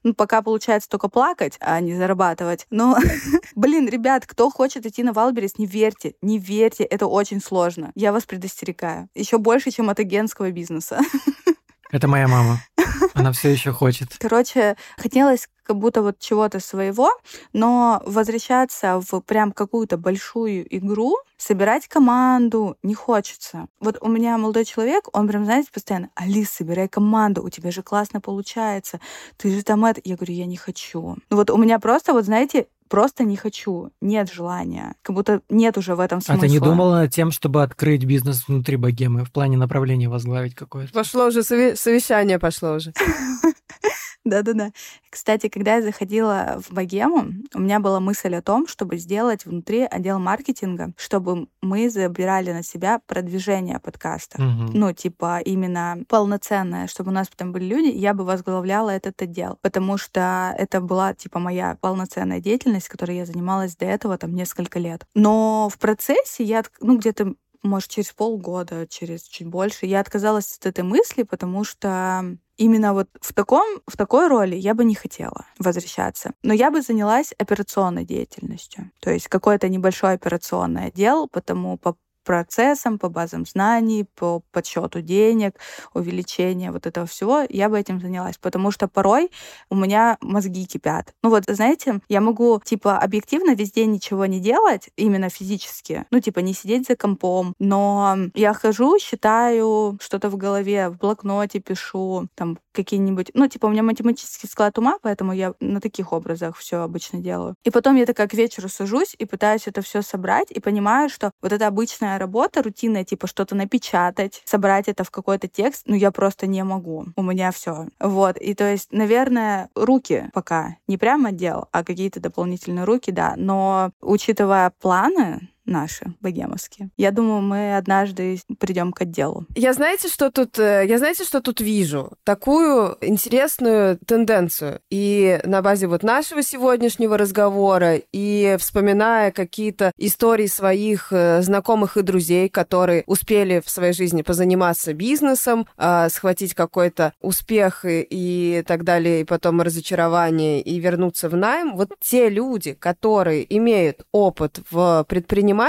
ну, пока получается только плакать, а не зарабатывать. Но, блин, ребят, кто хочет идти на Валберис, не верьте, не верьте, это очень сложно. Я вас предостерегаю. Еще больше, чем от агентского бизнеса. Это моя мама. Она все еще хочет. Короче, хотелось как будто вот чего-то своего, но возвращаться в прям какую-то большую игру, собирать команду не хочется. Вот у меня молодой человек, он прям, знаете, постоянно, Алис, собирай команду, у тебя же классно получается, ты же там это... Я говорю, я не хочу. Ну вот у меня просто, вот знаете, просто не хочу, нет желания, как будто нет уже в этом смысла. А ты не думала над тем, чтобы открыть бизнес внутри богемы, в плане направления возглавить какое-то? Пошло уже, совещание пошло уже. Да-да-да. Кстати, когда я заходила в богему, у меня была мысль о том, чтобы сделать внутри отдел маркетинга, чтобы мы забирали на себя продвижение подкаста. Угу. Ну, типа, именно полноценное, чтобы у нас там были люди, я бы возглавляла этот отдел. Потому что это была, типа, моя полноценная деятельность, которой я занималась до этого там несколько лет. Но в процессе я, ну, где-то может, через полгода, через чуть больше, я отказалась от этой мысли, потому что именно вот в таком, в такой роли я бы не хотела возвращаться. Но я бы занялась операционной деятельностью. То есть какой-то небольшой операционный отдел, потому по процессам, по базам знаний, по подсчету денег, увеличение вот этого всего, я бы этим занялась. Потому что порой у меня мозги кипят. Ну вот, знаете, я могу, типа, объективно везде ничего не делать, именно физически. Ну, типа, не сидеть за компом. Но я хожу, считаю что-то в голове, в блокноте пишу, там, какие-нибудь... Ну, типа, у меня математический склад ума, поэтому я на таких образах все обычно делаю. И потом я такая к вечеру сажусь и пытаюсь это все собрать, и понимаю, что вот эта обычная работа, рутинная, типа что-то напечатать, собрать это в какой-то текст, ну, я просто не могу. У меня все. Вот. И то есть, наверное, руки пока. Не прям отдел, а какие-то дополнительные руки, да. Но учитывая планы, наши, богемовские. Я думаю, мы однажды придем к отделу. Я знаете, что тут, э, я знаете, что тут вижу? Такую интересную тенденцию. И на базе вот нашего сегодняшнего разговора, и вспоминая какие-то истории своих э, знакомых и друзей, которые успели в своей жизни позаниматься бизнесом, а, схватить какой-то успех и, и так далее, и потом разочарование, и вернуться в найм, вот те люди, которые имеют опыт в предпринимательстве,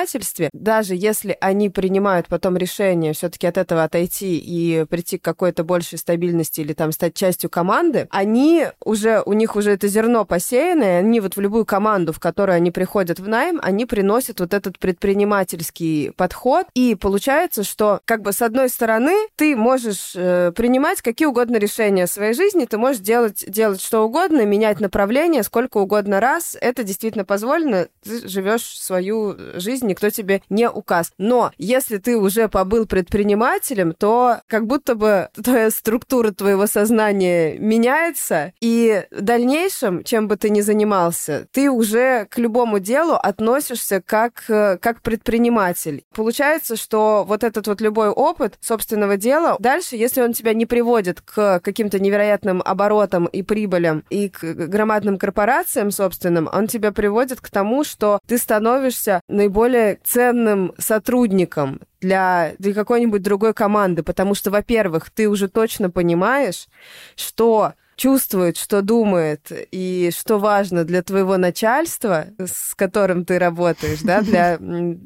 даже если они принимают потом решение все-таки от этого отойти и прийти к какой-то большей стабильности или там стать частью команды, они уже, у них уже это зерно посеянное, они вот в любую команду, в которую они приходят в найм, они приносят вот этот предпринимательский подход, и получается, что как бы с одной стороны ты можешь э, принимать какие угодно решения в своей жизни, ты можешь делать, делать что угодно, менять направление сколько угодно раз, это действительно позволено, ты живешь свою жизнь, никто тебе не указ. Но если ты уже побыл предпринимателем, то как будто бы твоя структура твоего сознания меняется, и в дальнейшем, чем бы ты ни занимался, ты уже к любому делу относишься как, как предприниматель. Получается, что вот этот вот любой опыт собственного дела, дальше, если он тебя не приводит к каким-то невероятным оборотам и прибылям и к громадным корпорациям собственным, он тебя приводит к тому, что ты становишься наиболее ценным сотрудником для, для какой-нибудь другой команды, потому что, во-первых, ты уже точно понимаешь, что чувствует, что думает и что важно для твоего начальства, с которым ты работаешь, да, для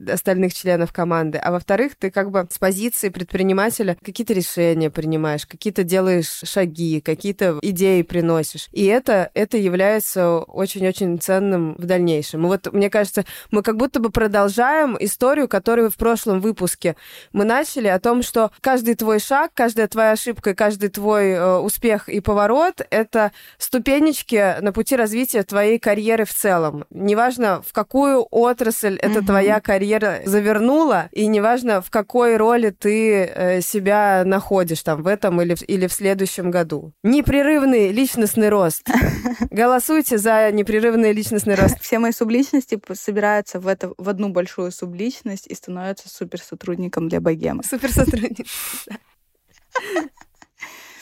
остальных членов команды. А во-вторых, ты как бы с позиции предпринимателя какие-то решения принимаешь, какие-то делаешь шаги, какие-то идеи приносишь. И это, это является очень-очень ценным в дальнейшем. И вот, мне кажется, мы как будто бы продолжаем историю, которую в прошлом выпуске мы начали, о том, что каждый твой шаг, каждая твоя ошибка и каждый твой э, успех и поворот это ступенечки на пути развития твоей карьеры в целом. Неважно, в какую отрасль эта mm-hmm. твоя карьера завернула, и неважно, в какой роли ты э, себя находишь там в этом или в, или в следующем году. Непрерывный личностный рост. Голосуйте за непрерывный личностный рост. Все мои субличности собираются в, это, в одну большую субличность и становятся суперсотрудником для богема. Суперсотрудник.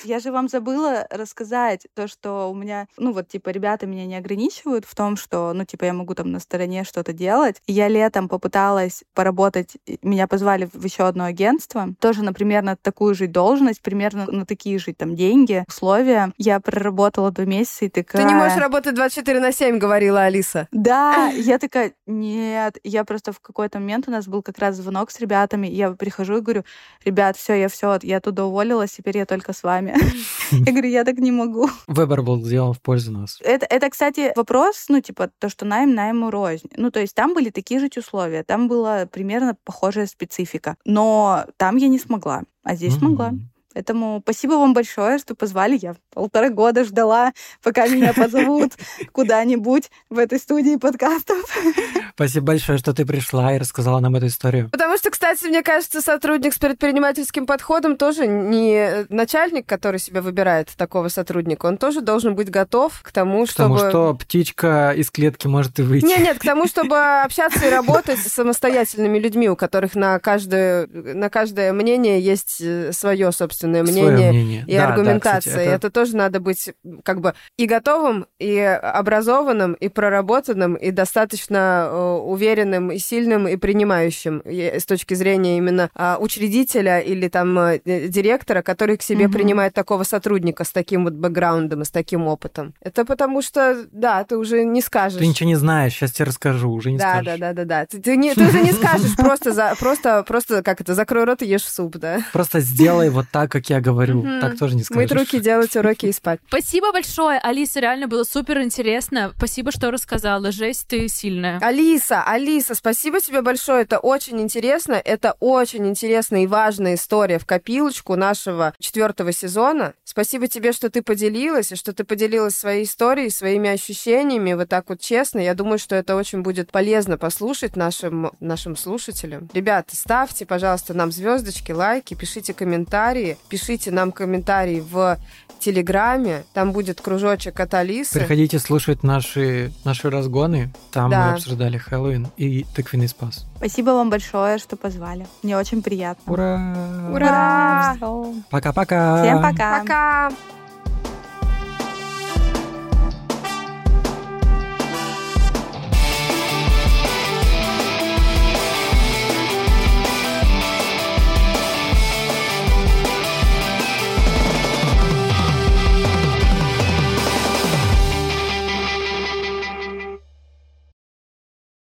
Я же вам забыла рассказать то, что у меня, ну вот, типа, ребята меня не ограничивают в том, что, ну, типа, я могу там на стороне что-то делать. Я летом попыталась поработать, меня позвали в еще одно агентство, тоже, например, на такую же должность, примерно на такие же там деньги, условия. Я проработала два месяца и такая... Ты не можешь работать 24 на 7, говорила Алиса. Да, я такая, нет, я просто в какой-то момент у нас был как раз звонок с ребятами, я прихожу и говорю, ребят, все, я все, я туда уволилась, теперь я только с вами. Я говорю, я так не могу. Выбор был сделан в пользу нас. Это, это, кстати, вопрос, ну, типа, то, что найм найму рознь. Ну, то есть там были такие же условия, там была примерно похожая специфика. Но там я не смогла, а здесь смогла. Поэтому спасибо вам большое, что позвали. Я полтора года ждала, пока меня позовут куда-нибудь в этой студии подкастов. Спасибо большое, что ты пришла и рассказала нам эту историю. Потому что, кстати, мне кажется, сотрудник с предпринимательским подходом тоже не начальник, который себя выбирает такого сотрудника, он тоже должен быть готов к тому, чтобы... К тому, что птичка из клетки может и выйти. Нет, нет, к тому, чтобы общаться и работать с самостоятельными людьми, у которых на каждое, на каждое мнение есть э, свое собственное мнение, мнение. и да, аргументация. Да, кстати, это... это тоже надо быть как бы и готовым, и образованным, и проработанным, и достаточно э, уверенным и сильным и принимающим с точки зрения именно а, учредителя или там э, директора, который к себе угу. принимает такого сотрудника с таким вот бэкграундом и с таким опытом. Это потому что, да, ты уже не скажешь. Ты ничего не знаешь, сейчас тебе расскажу, уже не да, скажешь. Да, да, да, да, Ты, ты, не, ты уже не скажешь, просто, за, просто, просто, как это, закрой рот и ешь суп, да. Просто сделай вот так, как я говорю, так тоже не скажешь. Мыть руки, делать уроки и спать. Спасибо большое, Алиса, реально было супер интересно. Спасибо, что рассказала. Жесть, ты сильная. Алиса, Алиса, Алиса, спасибо тебе большое. Это очень интересно. Это очень интересная и важная история в копилочку нашего четвертого сезона. Спасибо тебе, что ты поделилась, и что ты поделилась своей историей, своими ощущениями вот так вот честно. Я думаю, что это очень будет полезно послушать нашим, нашим слушателям. Ребята, ставьте, пожалуйста, нам звездочки, лайки, пишите комментарии, пишите нам комментарии в Телеграме, там будет кружочек от Алисы. Приходите слушать наши, наши разгоны, там да. мы обсуждали Хэллоуин и тыквенный спас. Спасибо вам большое, что позвали. Мне очень приятно. Ура! Ура! Пока-пока! Всем пока! Пока!